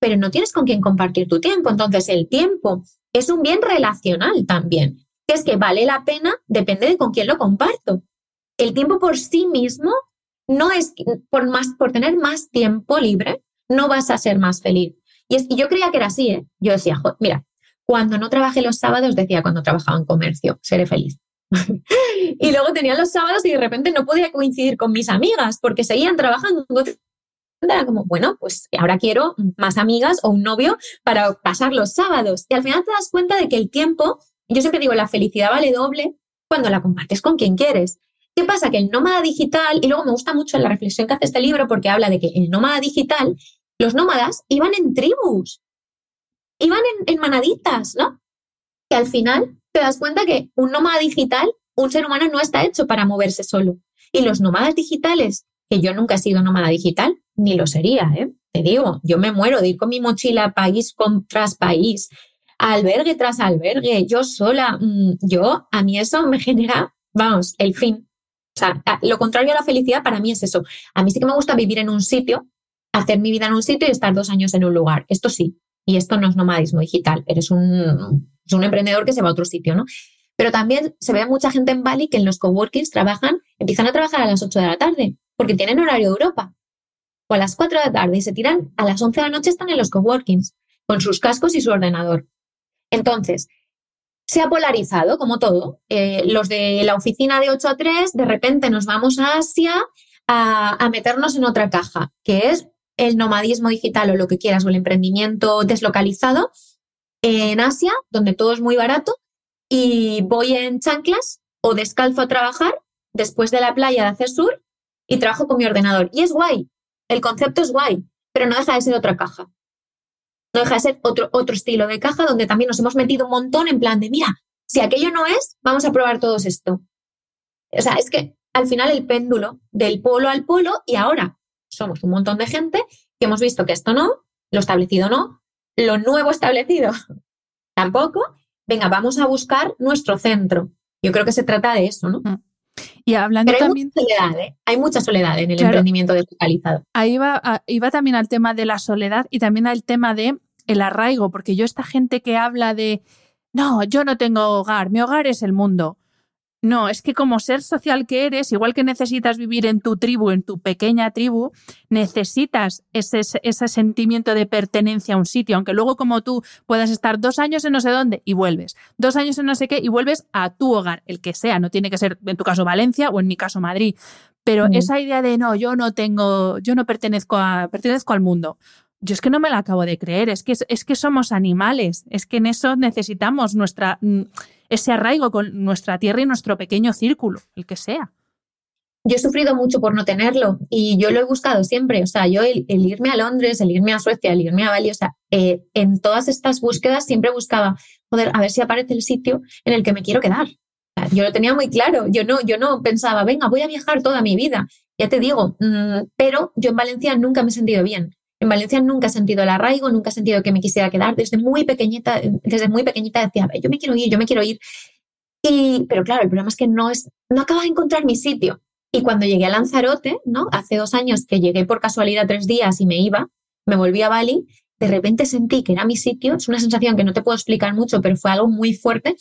pero no tienes con quién compartir tu tiempo. Entonces, el tiempo es un bien relacional también, que es que vale la pena, depende de con quién lo comparto. El tiempo por sí mismo no es por, más, por tener más tiempo libre, no vas a ser más feliz. Y, yo creía que era así, ¿eh? Yo decía, mira, cuando no trabajé los sábados, decía cuando trabajaba en comercio, seré feliz. y luego tenía los sábados y de repente no podía coincidir con mis amigas porque seguían trabajando era como, bueno, pues ahora quiero más amigas o un novio para pasar los sábados. Y al final te das cuenta de que el tiempo, yo siempre digo, la felicidad vale doble cuando la compartes con quien quieres. ¿Qué pasa? Que el nómada digital, y luego me gusta mucho la reflexión que hace este libro porque habla de que el nómada digital, los nómadas iban en tribus, iban en, en manaditas, ¿no? Que al final te das cuenta que un nómada digital, un ser humano no está hecho para moverse solo. Y los nómadas digitales, que yo nunca he sido nómada digital, ni lo sería, ¿eh? Te digo, yo me muero de ir con mi mochila país tras país, albergue tras albergue, yo sola, mm, yo, a mí eso me genera, vamos, el fin. O sea, lo contrario a la felicidad para mí es eso. A mí sí que me gusta vivir en un sitio, hacer mi vida en un sitio y estar dos años en un lugar. Esto sí. Y esto no es nomadismo digital. Eres un, un emprendedor que se va a otro sitio, ¿no? Pero también se ve mucha gente en Bali que en los coworkings trabajan, empiezan a trabajar a las 8 de la tarde, porque tienen horario de Europa. O a las 4 de la tarde y se tiran a las 11 de la noche están en los coworkings, con sus cascos y su ordenador. Entonces, se ha polarizado, como todo. Eh, los de la oficina de 8 a 3, de repente nos vamos a Asia a, a, meternos en otra caja, que es el nomadismo digital o lo que quieras, o el emprendimiento deslocalizado en Asia, donde todo es muy barato, y voy en chanclas o descalzo a trabajar después de la playa de hacer sur y trabajo con mi ordenador. Y es guay, el concepto es guay, pero no deja de ser otra caja. No deja de ser otro, otro estilo de caja donde también nos hemos metido un montón en plan de, mira, si aquello no es, vamos a probar todos esto. O sea, es que al final el péndulo del polo al polo y ahora somos un montón de gente que hemos visto que esto no, lo establecido no, lo nuevo establecido tampoco, venga, vamos a buscar nuestro centro. Yo creo que se trata de eso, ¿no? Y hablando hay también. Mucha soledad, ¿eh? Hay mucha soledad en el emprendimiento desfocalizado. Ahí va, iba también al tema de la soledad y también al tema de el arraigo, porque yo, esta gente que habla de no, yo no tengo hogar, mi hogar es el mundo. No, es que como ser social que eres, igual que necesitas vivir en tu tribu, en tu pequeña tribu, necesitas ese, ese, sentimiento de pertenencia a un sitio, aunque luego como tú puedas estar dos años en no sé dónde y vuelves, dos años en no sé qué y vuelves a tu hogar, el que sea, no tiene que ser en tu caso Valencia o en mi caso Madrid, pero mm. esa idea de no, yo no tengo, yo no pertenezco a, pertenezco al mundo. Yo es que no me la acabo de creer, es que, es que somos animales, es que en eso necesitamos nuestra mm, ese arraigo con nuestra tierra y nuestro pequeño círculo, el que sea. Yo he sufrido mucho por no tenerlo y yo lo he buscado siempre. O sea, yo el, irme a Londres, el irme a Suecia, el irme a Bali, o sea, eh, en todas estas búsquedas siempre buscaba, poder a ver si aparece el sitio en el que me quiero quedar. yo lo tenía muy claro. Yo no, yo no pensaba, venga, voy a viajar toda mi vida. Ya te digo, mm, pero yo en Valencia nunca me he sentido bien. En Valencia nunca he sentido el arraigo, nunca he sentido que me quisiera quedar. Desde muy pequeñita, desde muy pequeñita decía, yo me quiero ir, yo me quiero ir. Y, pero claro, el problema es que no, es, no acaba de encontrar mi sitio. Y cuando llegué a Lanzarote, ¿no? Hace dos años que llegué por casualidad tres días y me iba, me volví a Bali, de repente sentí que era mi sitio. Es una sensación que no te puedo explicar mucho, pero fue algo muy fuerte.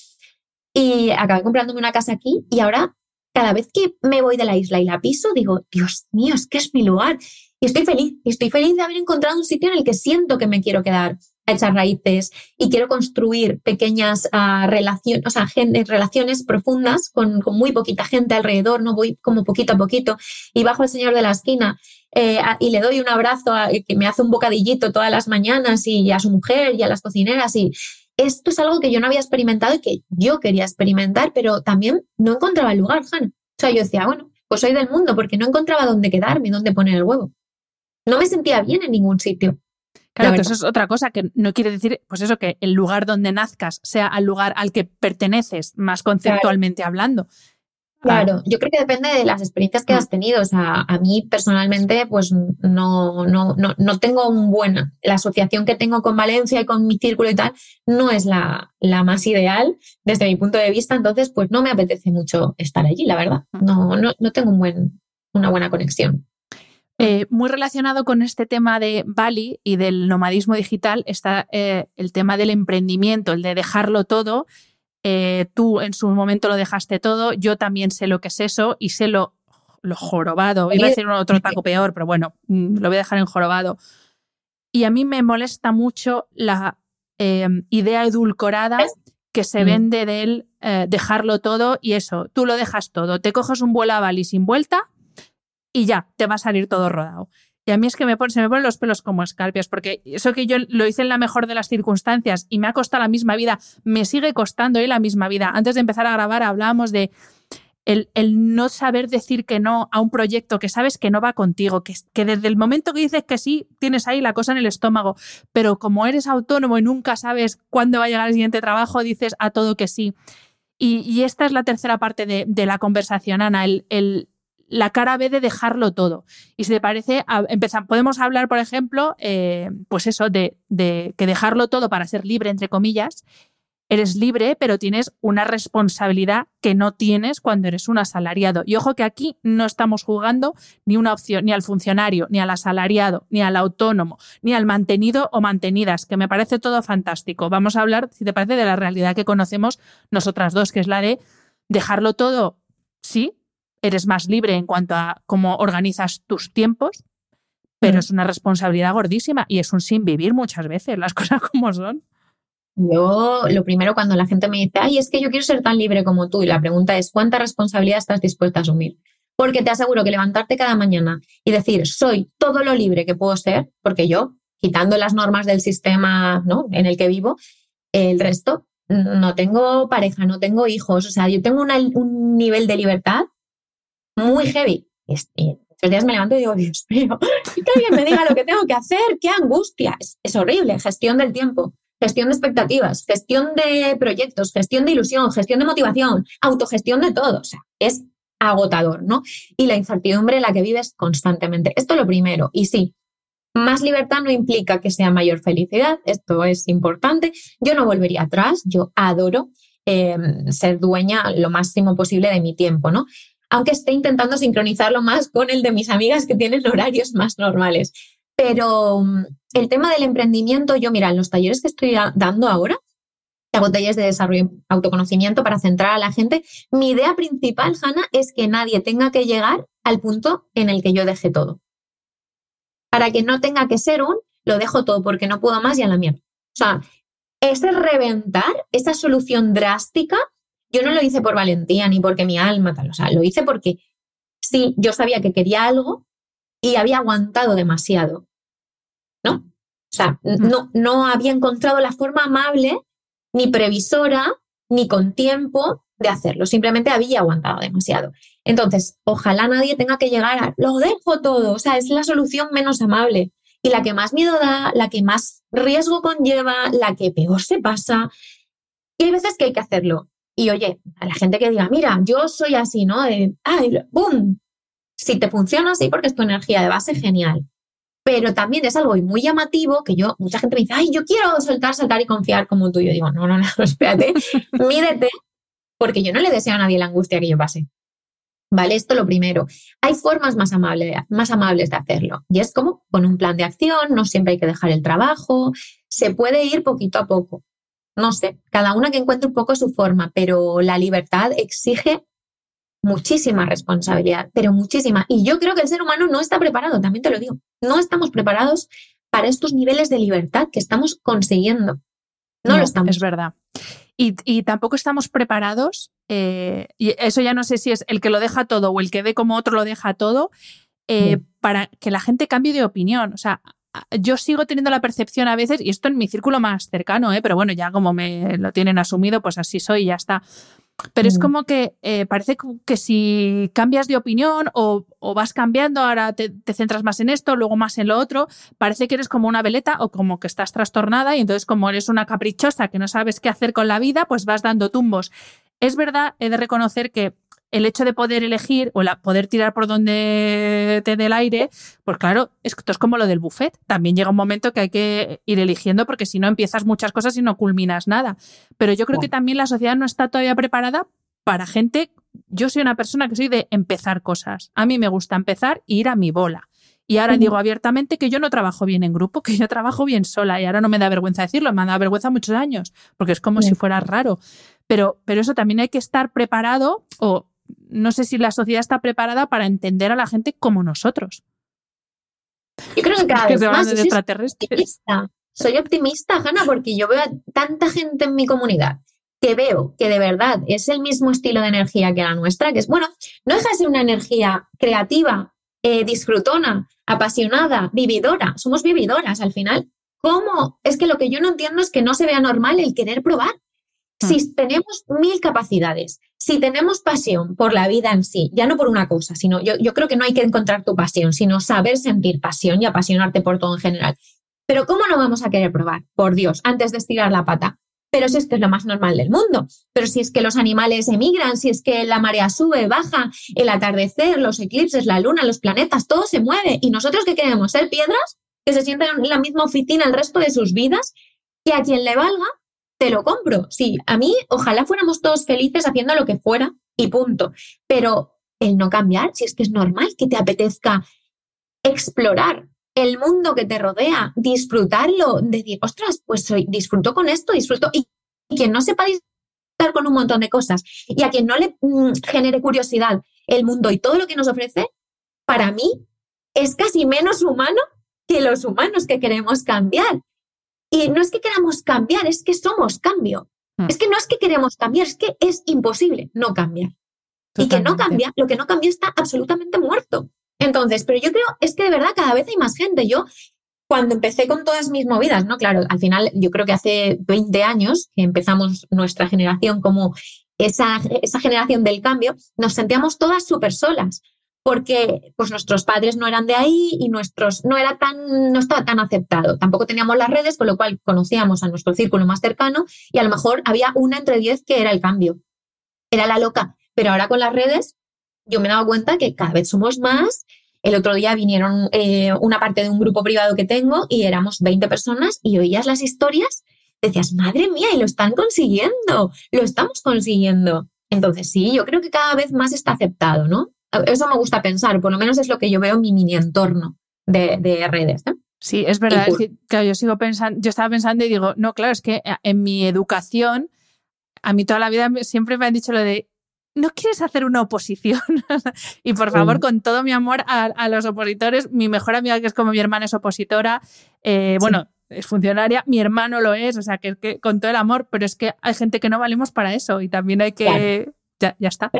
Y acabé comprándome una casa aquí y ahora cada vez que me voy de la isla y la piso, digo, Dios mío, es que es mi lugar. Y estoy feliz, y estoy feliz de haber encontrado un sitio en el que siento que me quiero quedar a echar raíces y quiero construir pequeñas uh, relaciones, o sea, relaciones profundas con, con, muy poquita gente alrededor, no voy como poquito a poquito y bajo al señor de la esquina eh, y le doy un abrazo a, que me hace un bocadillito todas las mañanas y a su mujer y a las cocineras y esto es algo que yo no había experimentado y que yo quería experimentar, pero también no encontraba el lugar, Han. O sea, yo decía, bueno, pues soy del mundo porque no encontraba dónde quedarme, dónde poner el huevo no me sentía bien en ningún sitio. Claro, eso es otra cosa que no quiere decir, pues eso, que el lugar donde nazcas sea el lugar al que perteneces, más conceptualmente hablando. Claro, yo creo que depende de las experiencias que mm. has tenido. O sea, a mí personalmente, pues no, no, no, no tengo un buen. La asociación que tengo con Valencia y con mi círculo y tal no es la, la más ideal desde mi punto de vista. Entonces, pues no me apetece mucho estar allí, la verdad. Mm. No, no, no tengo un buen, una buena conexión. Eh, muy relacionado con este tema de Bali y del nomadismo digital está eh, el tema del emprendimiento, el de dejarlo todo. Eh, tú en su momento lo dejaste todo, yo también sé lo que es eso y sé lo, lo jorobado. Iba a decir otro taco peor, pero bueno, mm, lo voy a dejar en jorobado. Y a mí me molesta mucho la idea edulcorada que se mm. vende del dejarlo todo y eso, tú lo dejas todo, te coges un vuelo a Bali sin vuelta y ya, te va a salir todo rodado. Y a mí es que me se me ponen los pelos como escarpias, porque eso que yo lo hice en la mejor de las circunstancias y me ha costado la misma vida, me sigue costando hoy la misma vida. Antes de empezar a grabar hablábamos de el, no saber decir que no a un proyecto que sabes que no va contigo, que, que desde el momento que dices que sí, tienes ahí la cosa en el estómago, pero como eres autónomo y nunca sabes cuándo va a llegar el siguiente trabajo, dices a todo que sí. Y, esta es la tercera parte de, la conversación, Ana, el la cara B de dejarlo todo. Y si te parece, podemos hablar, por ejemplo, eh, pues eso, de, de, que dejarlo todo para ser libre, entre comillas, eres libre, pero tienes una responsabilidad que no tienes cuando eres un asalariado. Y ojo que aquí no estamos jugando ni una opción, ni al funcionario, ni al asalariado, ni al autónomo, ni al mantenido o mantenidas, que me parece todo fantástico. Vamos a hablar, si te parece, de la realidad que conocemos nosotras dos, que es la de dejarlo todo, sí, eres más libre en cuanto a cómo organizas tus tiempos, pero mm. es una responsabilidad gordísima y es un sin vivir muchas veces, las cosas como son. Yo, lo primero, cuando la gente me dice, ay, es que yo quiero ser tan libre como tú, y la pregunta es, ¿cuánta responsabilidad estás dispuesta a asumir? Porque te aseguro que levantarte cada mañana y decir, soy todo lo libre que puedo ser, porque yo, quitando las normas del sistema ¿no? en el que vivo, el resto, no tengo pareja, no tengo hijos, o sea, yo tengo un nivel de libertad muy heavy. Y, estos días me levanto y digo, Dios mío, que alguien me diga lo que tengo que hacer, qué angustia. es horrible, gestión del tiempo gestión de expectativas, gestión de proyectos, gestión de ilusión, gestión de motivación, autogestión de todo. O sea, es agotador, ¿no? Y la incertidumbre en la que vives constantemente. Esto es lo primero. Y sí, más libertad no implica que sea mayor felicidad. Esto es importante. Yo no volvería atrás. Yo adoro em, ser dueña lo máximo posible de mi tiempo, ¿no? Aunque esté intentando sincronizarlo más con el de mis amigas que tienen horarios más normales. Pero mm, el tema del emprendimiento, yo mira, en los talleres que estoy dando ahora, hago talleres de desarrollo autoconocimiento para centrar a la gente, mi idea principal, Hanna, es que nadie tenga que llegar al punto en el que yo deje todo. Para que no tenga que ser un, lo dejo todo porque no puedo más y a la mierda. O sea, ese reventar, esa solución drástica, yo no lo hice por valentía ni porque mi alma tal, o sea, lo hice porque sí, yo sabía que quería algo y había aguantado demasiado. ¿No? O sea, no, no había encontrado la forma amable, ni previsora, ni con tiempo de hacerlo. Simplemente había aguantado demasiado. Entonces, ojalá nadie tenga que llegar a lo dejo todo. O sea, es la solución menos amable y la que más miedo da, la que más riesgo conlleva, la que peor se pasa. Y hay veces que hay que hacerlo. Y oye, a la gente que diga, mira, yo soy así, ¿no? De, ay, ¡boom! Si te funciona así porque es tu energía de base, genial. Pero también es algo muy llamativo que yo, mucha gente me dice, ay, yo quiero soltar, saltar y confiar como tú. Yo digo, no, no, no, espérate, mídete, porque yo no le deseo a nadie la angustia que yo pase. ¿Vale? Esto lo primero. Hay formas más, amables más amables de hacerlo. Y es como con un plan de acción, no siempre hay que dejar el trabajo, se puede ir poquito a poco. No sé, cada una que encuentre un poco su forma, pero la libertad exige muchísima responsabilidad, pero muchísima. Y yo creo que el ser humano no está preparado, también te lo digo. No estamos preparados para estos niveles de libertad que estamos consiguiendo. No, lo estamos. Es verdad. Y, tampoco estamos preparados, eh, y eso ya no sé si es el que lo deja todo o el que ve como otro lo deja todo, eh, para que la gente cambie de opinión. O sea, yo sigo teniendo la percepción a veces, y esto en mi círculo más cercano, ¿eh? pero bueno, ya como me lo tienen asumido, pues así soy y ya está. Pero es mm. como que eh, parece que si cambias de opinión o, vas cambiando, ahora te, centras más en esto, luego más en lo otro, parece que eres como una veleta o como que estás trastornada y entonces como eres una caprichosa que no sabes qué hacer con la vida, pues vas dando tumbos. Es verdad, he de reconocer que el hecho de poder elegir o la, poder tirar por donde te dé el aire, pues claro, esto es como lo del buffet. También llega un momento que hay que ir eligiendo porque si no empiezas muchas cosas y no culminas nada. Pero yo creo que también la sociedad no está todavía preparada para gente. Yo soy una persona que soy de empezar cosas. A mí me gusta empezar e ir a mi bola. Y ahora digo abiertamente que yo no trabajo bien en grupo, que yo trabajo bien sola. Y ahora no me da vergüenza decirlo, me ha dado vergüenza muchos años, porque es como si fuera raro. Pero, pero eso también hay que estar preparado o no sé si la sociedad está preparada para entender a la gente como nosotros. Yo creo que cada vez más soy optimista. Soy optimista, Hanna, porque yo veo a tanta gente en mi comunidad que veo que de verdad es el mismo estilo de energía que la nuestra, que es, bueno, no deja de ser una energía creativa, eh, disfrutona, apasionada, vividora. Somos vividoras al final. ¿Cómo? Es que lo que yo no entiendo es que no se vea normal el querer probar. Si hmm. tenemos mil capacidades, si tenemos pasión por la vida en sí, ya no por una cosa, sino yo, yo creo que no hay que encontrar tu pasión, sino saber sentir pasión y apasionarte por todo en general. Pero ¿cómo no vamos a querer probar? Por Dios, antes de estirar la pata. pero si es que es lo más normal del mundo. Pero si es que los animales emigran, si es que la marea sube, baja, el atardecer, los eclipses, la luna, los planetas, todo se mueve. ¿Y nosotros qué queremos? ¿Ser piedras que se sientan en la misma oficina el resto de sus vidas? Que a quien le valga, te lo compro. Sí, a mí ojalá fuéramos todos felices haciendo lo que fuera y punto. Pero el no cambiar, si es que es normal que te apetezca explorar el mundo que te rodea, disfrutarlo, decir, ostras, pues disfruto con esto, disfruto. Y, quien no sepa disfrutar con un montón de cosas y a quien no le mm, genere curiosidad el mundo y todo lo que nos ofrece, para mí es casi menos humano que los humanos que queremos cambiar. Y no es que queramos cambiar, es que somos cambio. Hmm. Es que no es que queremos cambiar, es que es imposible no cambiar. Y que no cambia, lo que no cambia está absolutamente muerto. Entonces, pero yo creo, es que de verdad cada vez hay más gente. Yo, cuando empecé con todas mis movidas, ¿no? Claro, al final yo creo que hace 20 años que empezamos nuestra generación como esa, esa generación del cambio, nos sentíamos todas súper solas porque pues nuestros padres no eran de ahí y nuestros no era tan no estaba tan aceptado. Tampoco teníamos las redes, con lo cual conocíamos a nuestro círculo más cercano y a lo mejor había una entre diez que era el cambio. Era la loca. Pero ahora con las redes yo me he dado cuenta que cada vez somos más. El otro día vinieron eh, una parte de un grupo privado que tengo y éramos 20 personas y oías las historias, decías, madre mía, y lo están consiguiendo, lo estamos consiguiendo. Entonces, sí, yo creo que cada vez más está aceptado, ¿no? Eso me gusta pensar, por lo menos es lo que yo veo en mi mini entorno de, redes. Sí, es verdad. que, yo sigo pensando, yo estaba pensando y digo, no, claro, es que eh, en mi educación, a mí toda la vida siempre me han dicho lo de ¿no quieres hacer una oposición? y por favor, con todo mi amor a, los opositores, mi mejor amiga, que es como mi hermana, es opositora, eh, bueno, es funcionaria, mi hermano lo es, o sea, que, que, con todo el amor, pero es que hay gente que no valemos para eso y también hay que... Ya, ya, está. A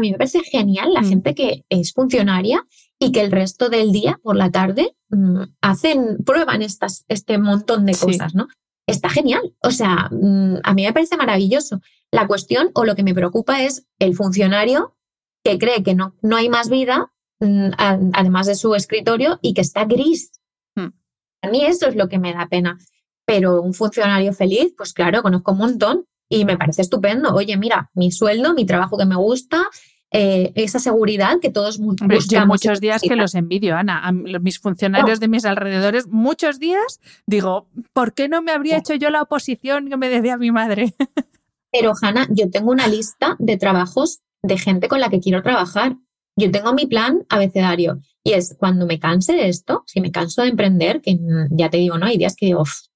mí, me parece, genial la mm. gente que es funcionaria y que el resto del día, por la tarde, mm, hacen, prueban estas, este montón de cosas, ¿no? Está genial. O sea, mm, a mí me parece maravilloso. La cuestión o lo que me preocupa es el funcionario que cree que no, no hay más vida, además de su escritorio, y que está gris. A mí eso es lo que me da pena. Pero un funcionario feliz, pues claro, conozco un montón y me parece estupendo. Oye, mira, mi sueldo, mi trabajo que me gusta, eh, esa seguridad que todos buscamos. Yo muchos días que los envidio, Ana. A mis funcionarios de mis alrededores, muchos días digo, ¿por qué no me habría hecho yo la oposición que me decía mi madre? Pero, Hanna, yo tengo una lista de trabajos de gente con la que quiero trabajar. Yo tengo mi plan abecedario y es cuando me canse de esto, si me canso de emprender, que ya te digo, no hay días que,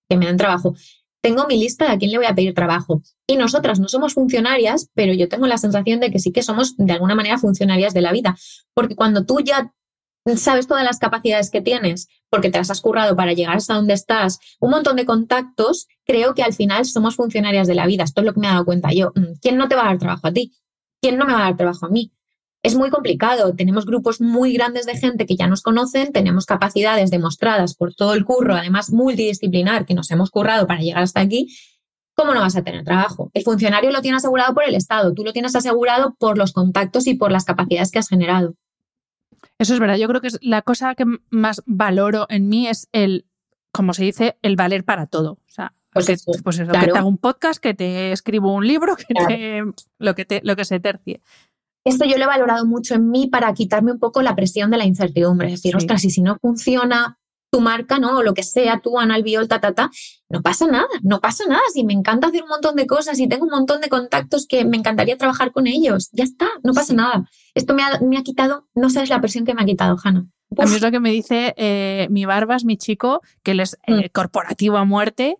que me dan trabajo. Tengo mi lista de a quién le voy a pedir trabajo. Y nosotras no somos funcionarias, pero yo tengo la sensación de que sí que somos de alguna manera funcionarias de la vida. Porque cuando tú ya sabes todas las capacidades que tienes, porque te las has currado para llegar hasta donde estás, un montón de contactos, creo que al final somos funcionarias de la vida. Esto es lo que me he dado cuenta yo. Mm, ¿Quién no te va a dar trabajo a ti? ¿Quién no me va a dar trabajo a mí? Es muy complicado. Tenemos grupos muy grandes de gente que ya nos conocen, tenemos capacidades demostradas por todo el curro, además multidisciplinar que nos hemos currado para llegar hasta aquí. ¿Cómo no vas a tener trabajo? El funcionario lo tiene asegurado por el Estado, tú lo tienes asegurado por los contactos y por las capacidades que has generado. Eso es verdad. Yo creo que es la cosa que más valoro en mí es el, como se dice, el valer para todo. O sea, pues, eso, pues que te hago un podcast, que te escribo un libro, que te, lo, que te, lo que se tercie. Esto yo lo he valorado mucho en mí para quitarme un poco la presión de la incertidumbre. Es decir, ostras, y si no funciona, tu marca, ¿no? O lo que sea, tú, Analbiol, ta, ta, ta, no pasa nada, no pasa nada. Si me encanta hacer un montón de cosas y tengo un montón de contactos que me encantaría trabajar con ellos, ya está, no pasa nada. Esto me ha, me ha, quitado, no sabes la presión que me ha quitado, Hanna. A mí es lo que me dice eh, mi Barbas, mi chico, que él es eh, mm. corporativo a muerte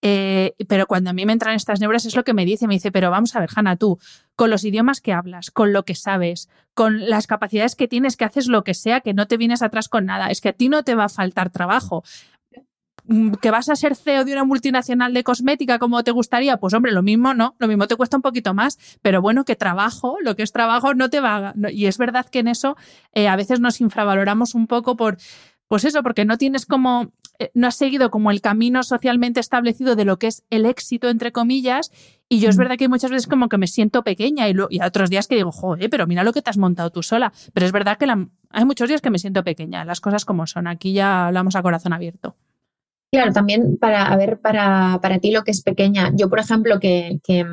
eh, pero cuando a mí me entran estas neuras es lo que me dice, me dice, pero vamos a ver, Hanna, tú, con los idiomas que hablas, con lo que sabes, con las capacidades que tienes, que haces lo que sea, que no te vienes atrás con nada, es que a ti no te va a faltar trabajo. Mm, ¿Que vas a ser CEO de una multinacional de cosmética como te gustaría? Pues hombre, lo mismo no, lo mismo te cuesta un poquito más, pero bueno, que trabajo, lo que es trabajo no te va a... y es verdad que en eso eh, a veces nos infravaloramos un poco por, pues eso, porque no tienes como no has seguido como el camino socialmente establecido de lo que es el éxito, entre comillas, y yo es verdad que muchas veces como que me siento pequeña y, y otros días que digo, joder, pero mira lo que te has montado tú sola. Pero es verdad que hay muchos días que me siento pequeña, las cosas como son. Aquí ya hablamos a corazón abierto. Claro, también para ver para, para ti lo que es pequeña. Yo, por ejemplo, que, que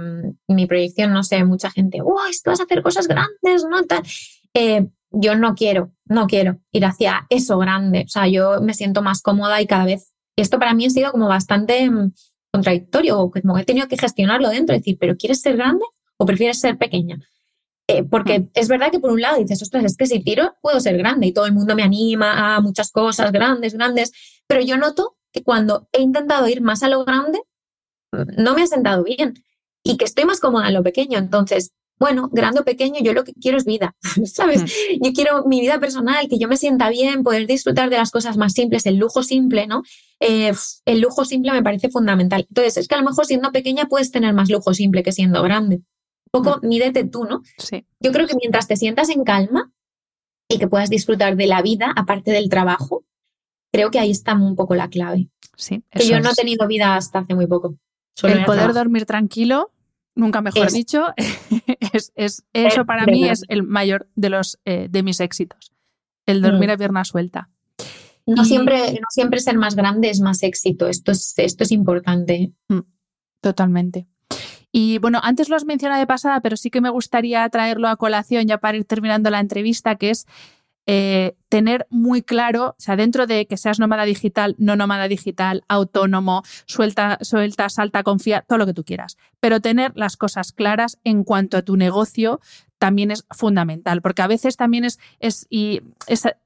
mi proyección, no sé, mucha gente, ¡wow! Es que vas a hacer cosas grandes, ¿no? Eh, yo no quiero, no quiero ir hacia eso grande. O sea, yo me siento más cómoda y cada vez. Y esto para mí ha sido como bastante mm, contradictorio, como he tenido que gestionarlo dentro, decir, ¿pero quieres ser grande o prefieres ser pequeña? Eh, porque mm. es verdad que por un lado dices, ostras, es que si tiro puedo ser grande y todo el mundo me anima a muchas cosas grandes, grandes, pero yo noto que cuando he intentado ir más a lo grande, no me ha sentado bien y que estoy más cómoda en lo pequeño. Entonces, bueno, grande o pequeño, yo lo que quiero es vida, ¿sabes? Mm. Yo quiero mi vida personal, que yo me sienta bien, poder disfrutar de las cosas más simples, el lujo simple, ¿no? Eh, el lujo simple me parece fundamental. Entonces, es que a lo mejor siendo pequeña puedes tener más lujo simple que siendo grande. Un poco mm. mídete tú, ¿no? Sí. Yo creo que mientras te sientas en calma y que puedas disfrutar de la vida, aparte del trabajo, creo que ahí está un poco la clave. Sí, que yo no he tenido vida hasta hace muy poco. el poder dormir tranquilo, nunca mejor dicho, es, eso para mí es el mayor de los eh, de mis éxitos. El dormir mm. a pierna suelta. No, siempre, no siempre ser más grande es más éxito. Esto es, esto es importante. Mm, totalmente. Y bueno, antes lo has mencionado de pasada, pero sí que me gustaría traerlo a colación ya para ir terminando la entrevista, que es eh, tener muy claro, o sea, dentro de que seas nómada digital, no nómada digital, autónomo, suelta, suelta, salta, confía, todo lo que tú quieras. Pero tener las cosas claras en cuanto a tu negocio también es fundamental, porque a veces también es, es, y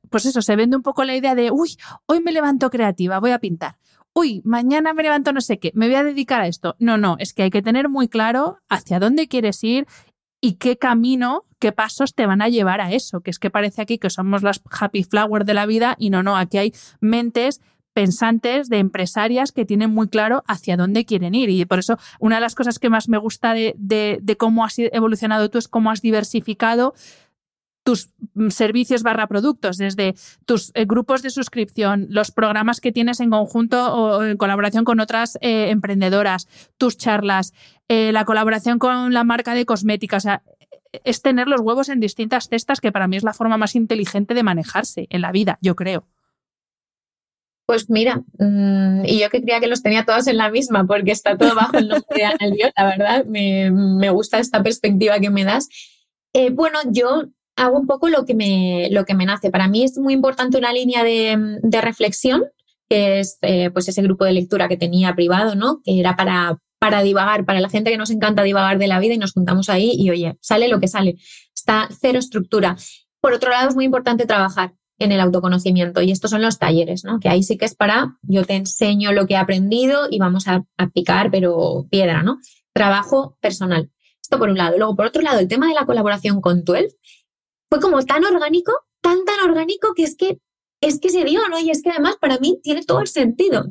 pues eso, se vende un poco la idea de, uy, hoy me levanto creativa, voy a pintar. Uy, mañana me levanto no sé qué, me voy a dedicar a esto. No, no, es que hay que tener muy claro hacia dónde quieres ir y qué camino, qué pasos te van a llevar a eso, que es que parece aquí que somos las happy flowers de la vida y no, no, aquí hay mentes pensantes de empresarias que tienen muy claro hacia dónde quieren ir. Y por eso una de las cosas que más me gusta de, de cómo has evolucionado tú es cómo has diversificado tus mm, servicios barra productos, desde tus eh, grupos de suscripción, los programas que tienes en conjunto o en colaboración con otras eh, emprendedoras, tus charlas, eh, la colaboración con la marca de cosméticas. Es tener los huevos en distintas cestas, que para mí es la forma más inteligente de manejarse en la vida, yo creo. Pues mira, mm, y yo que creía que los tenía todos en la misma, porque está todo bajo el nombre de Ana la verdad, me, gusta esta perspectiva que me das. bueno, yo hago un poco lo que me, lo que me nace. Para mí es muy importante una línea de, reflexión, que es eh, pues ese grupo de lectura que tenía privado, ¿no? Que era para, para divagar, para la gente que nos encanta divagar de la vida y nos juntamos ahí y oye, sale lo que sale. Está cero estructura. Por otro lado, es muy importante trabajar en el autoconocimiento y estos son los talleres, ¿no? Que ahí sí que es para, yo te enseño lo que he aprendido y vamos a, picar, pero piedra, ¿no? Trabajo personal. Esto por un lado. Luego, por otro lado, el tema de la colaboración con 12 fue como tan orgánico, tan, tan orgánico que es que, es que se dio, ¿no? Y es que además para mí tiene todo el sentido.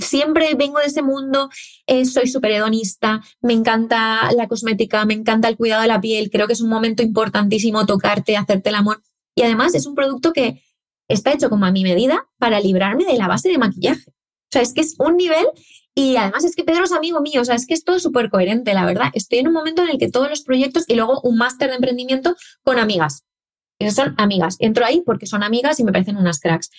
Siempre vengo de ese mundo, eh, soy súper hedonista, me encanta la cosmética, me encanta el cuidado de la piel, creo que es un momento importantísimo tocarte, hacerte el amor. Y además es un producto que está hecho como a mi medida para librarme de la base de maquillaje. O sea, es que es un nivel y además es que Pedro es amigo mío, o sea, es que es todo súper coherente, la verdad. Estoy en un momento en el que todos los proyectos y luego un máster de emprendimiento con amigas son amigas. Entro ahí porque son amigas y me parecen unas cracks.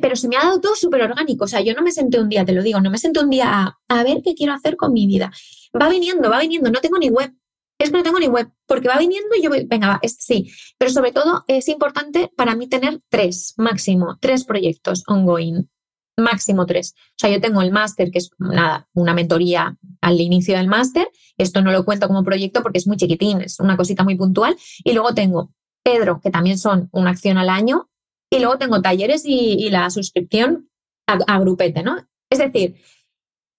Pero se me ha dado todo súper orgánico. O sea, yo no me senté un día, te lo digo, no me senté un día a, ver qué quiero hacer con mi vida. Va viniendo, va viniendo. No tengo ni web. Es que no tengo ni web, porque va viniendo y yo, venga, va, sí. Pero sobre todo es importante para mí tener tres, máximo, tres proyectos ongoing. Máximo tres. O sea, yo tengo el máster, que es nada, una mentoría al inicio del máster. Esto no lo cuento como proyecto porque es muy chiquitín, es una cosita muy puntual. Y luego tengo Pedro, que también son una acción al año, y luego tengo talleres y, la suscripción a, grupete, ¿no? Es decir,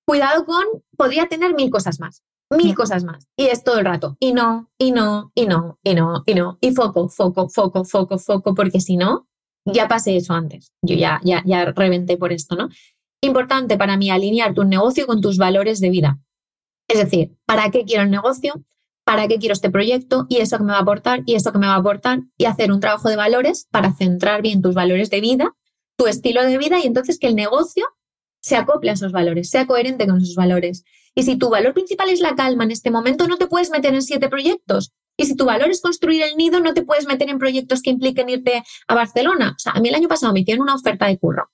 cuidado con, podría tener mil cosas más, mil cosas más, y es todo el rato, y no, y no, y no, y no, y no, y foco, foco, foco, foco, foco, porque si no, ya pasé eso antes, yo ya, ya, ya reventé por esto, ¿no? Importante para mí alinear tu negocio con tus valores de vida. Es decir, ¿para qué quiero el negocio? Para qué quiero este proyecto y eso que me va a aportar y eso que me va a aportar y hacer un trabajo de valores para centrar bien tus valores de vida, tu estilo de vida y entonces que el negocio se acople a esos valores, sea coherente con esos valores. Y si tu valor principal es la calma en este momento, no te puedes meter en siete proyectos. Y si tu valor es construir el nido, no te puedes meter en proyectos que impliquen irte a Barcelona. O sea, a mí el año pasado me hicieron una oferta de curro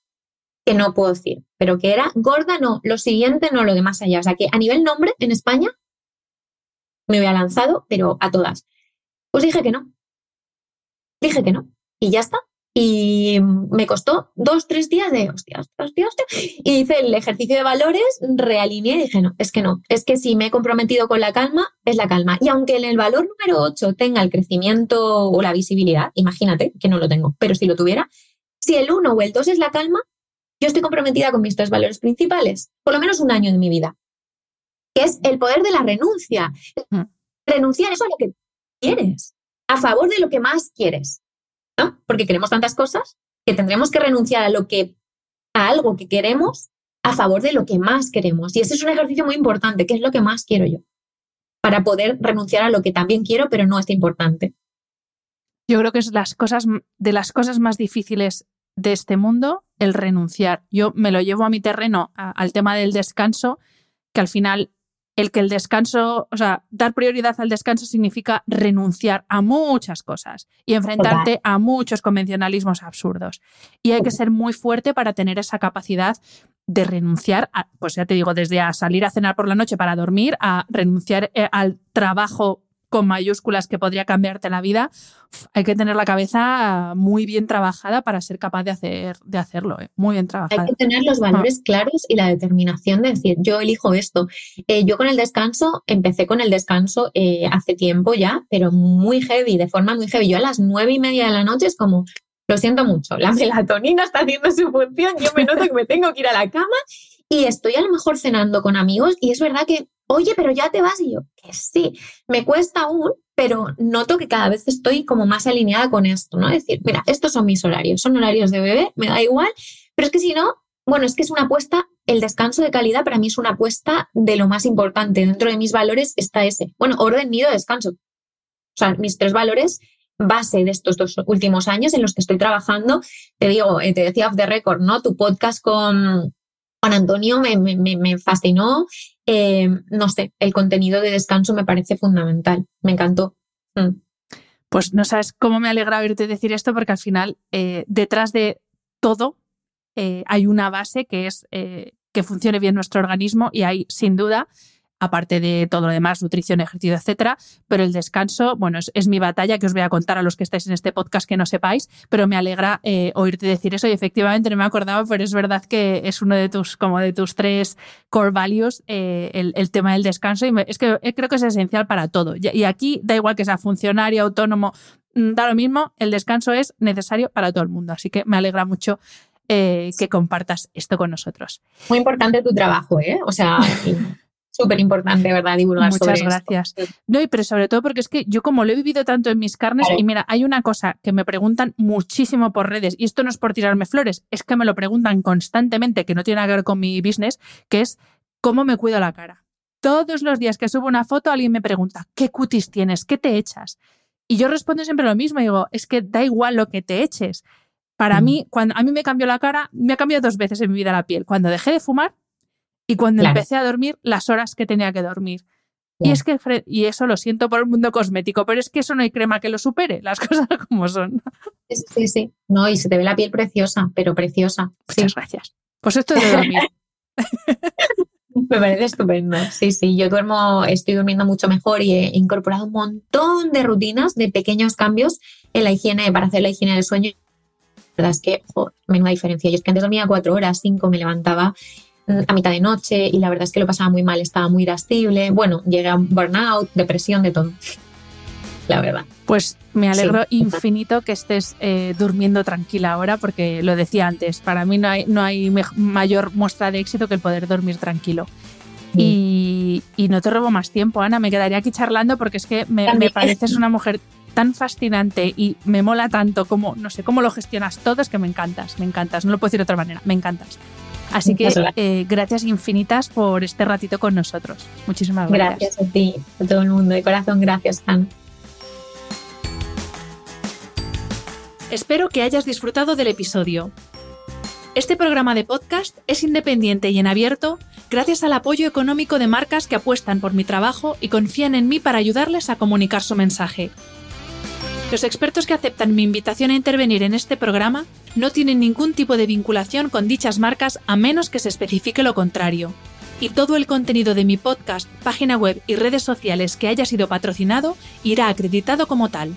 que no puedo decir, pero que era gorda, no, lo siguiente, no, lo de más allá. O sea que a nivel nombre en España me había lanzado, pero a todas. Pues dije que no. Dije que no. Y ya está. Y me costó dos, tres días de hostia, hostia, hostia, Y hice el ejercicio de valores, realineé y dije, no, es que no, es que si me he comprometido con la calma, es la calma. Y aunque en el valor número 8 tenga el crecimiento o la visibilidad, imagínate que no lo tengo, pero si lo tuviera, si el 1 o el 2 es la calma, yo estoy comprometida con mis tres valores principales, por lo menos un año de mi vida, que es el poder de la renuncia. Mm. Renunciar eso a lo que quieres, a favor de lo que más quieres. Porque queremos tantas cosas que tendremos que renunciar a lo que, a algo que queremos a favor de lo que más queremos. Y ese es un ejercicio muy importante, que es lo que más quiero yo, para poder renunciar a lo que también quiero, pero no es importante. Yo creo que es las cosas, de las cosas más difíciles de este mundo, el renunciar. Yo me lo llevo a mi terreno, al tema del descanso, que al final el que el descanso, o sea, dar prioridad al descanso significa renunciar a muchas cosas y enfrentarte a muchos convencionalismos absurdos. Y hay que ser muy fuerte para tener esa capacidad de renunciar, a, pues ya te digo, desde a salir a cenar por la noche para dormir, a renunciar eh, al trabajo con mayúsculas que podría cambiarte la vida, hay que tener la cabeza muy bien trabajada para ser capaz de, hacer, de hacerlo, ¿eh? muy bien trabajada. Hay que tener los valores ah. claros y la determinación de decir, yo elijo esto. Eh, yo con el descanso, empecé con el descanso eh, hace tiempo ya, pero muy heavy, de forma muy heavy. Yo a las nueve y media de la noche es como, lo siento mucho, la melatonina está haciendo su función, yo me noto que me tengo que ir a la cama y estoy a lo mejor cenando con amigos y es verdad que oye, pero ya te vas. Y yo, que sí, me cuesta aún, pero noto que cada vez estoy como más alineada con esto, ¿no? Es decir, mira, estos son mis horarios, son horarios de bebé, me da igual, pero es que si no, bueno, es que es una apuesta, el descanso de calidad para mí es una apuesta de lo más importante. Dentro de mis valores está ese. Bueno, orden, nido, descanso. O sea, mis tres valores base de estos dos últimos años en los que estoy trabajando. Te digo, eh, te decía off the record, ¿no? Tu podcast con, Juan Antonio me, fascinó. Eh, no sé, el contenido de descanso me parece fundamental. Me encantó. Mm. Pues no sabes cómo me alegra oírte decir esto, porque al final, eh, detrás de todo, eh, hay una base que es que funcione bien nuestro organismo y hay, sin duda, aparte de todo lo demás, nutrición, ejercicio, etcétera. Pero el descanso, bueno, es, mi batalla que os voy a contar a los que estáis en este podcast que no sepáis, pero me alegra eh, oírte decir eso y efectivamente no me acordaba, pero es verdad que es uno de tus, como de tus tres core values, eh, el, tema del descanso y es que eh, creo que es esencial para todo. Y, aquí da igual que sea funcionario, autónomo, mm, da lo mismo, el descanso es necesario para todo el mundo. Así que me alegra mucho que compartas esto con nosotros. Muy importante tu trabajo, ¿eh? O sea, súper importante, ¿verdad? Divulgar Muchas gracias. No, y pero sobre todo porque es que yo como lo he vivido tanto en mis carnes, y mira, hay una cosa que me preguntan muchísimo por redes, y esto no es por tirarme flores, es que me lo preguntan constantemente, que no tiene nada que ver con mi business, que es cómo me cuido la cara. Todos los días que subo una foto, alguien me pregunta, ¿qué cutis tienes? ¿Qué te echas? Y yo respondo siempre lo mismo, digo, es que da igual lo que te eches. Para mm. mí, cuando a mí me cambió la cara, me ha cambiado dos veces en mi vida la piel. Cuando dejé de fumar y cuando empecé a dormir, las horas que tenía que dormir. Y es que, y eso lo siento por el mundo cosmético, pero es que eso no hay crema que lo supere, las cosas como son. Sí, sí, No, y se te ve la piel preciosa, pero preciosa. Muchas gracias. Pues esto es de dormir. Me parece estupendo. Sí, sí, yo duermo, estoy durmiendo mucho mejor y he incorporado un montón de rutinas, de pequeños cambios en la higiene, para hacer la higiene del sueño. La verdad es que, oh, menuda diferencia. Yo es que antes dormía cuatro horas, cinco, me levantaba a mitad de noche y la verdad es que lo pasaba muy mal, estaba muy irascible. Bueno, llegué a burnout, depresión, de todo. La verdad. Pues me alegro infinito que estés eh, durmiendo tranquila ahora, porque lo decía antes, para mí no hay, no hay mayor muestra de éxito que el poder dormir tranquilo. Y, no te robo más tiempo, Ana, me quedaría aquí charlando porque es que me, me pareces una mujer tan fascinante y me mola tanto como, no sé, cómo lo gestionas todo, es que me encantas, me encantas, no lo puedo decir de otra manera, me encantas. Así que eh, gracias infinitas por este ratito con nosotros. Muchísimas gracias. Gracias a ti, a todo el mundo. De corazón, gracias, Han. Espero que hayas disfrutado del episodio. Este programa de podcast es independiente y en abierto gracias al apoyo económico de marcas que apuestan por mi trabajo y confían en mí para ayudarles a comunicar su mensaje. Los expertos que aceptan mi invitación a intervenir en este programa no tienen ningún tipo de vinculación con dichas marcas a menos que se especifique lo contrario. Y todo el contenido de mi podcast, página web y redes sociales que haya sido patrocinado irá acreditado como tal.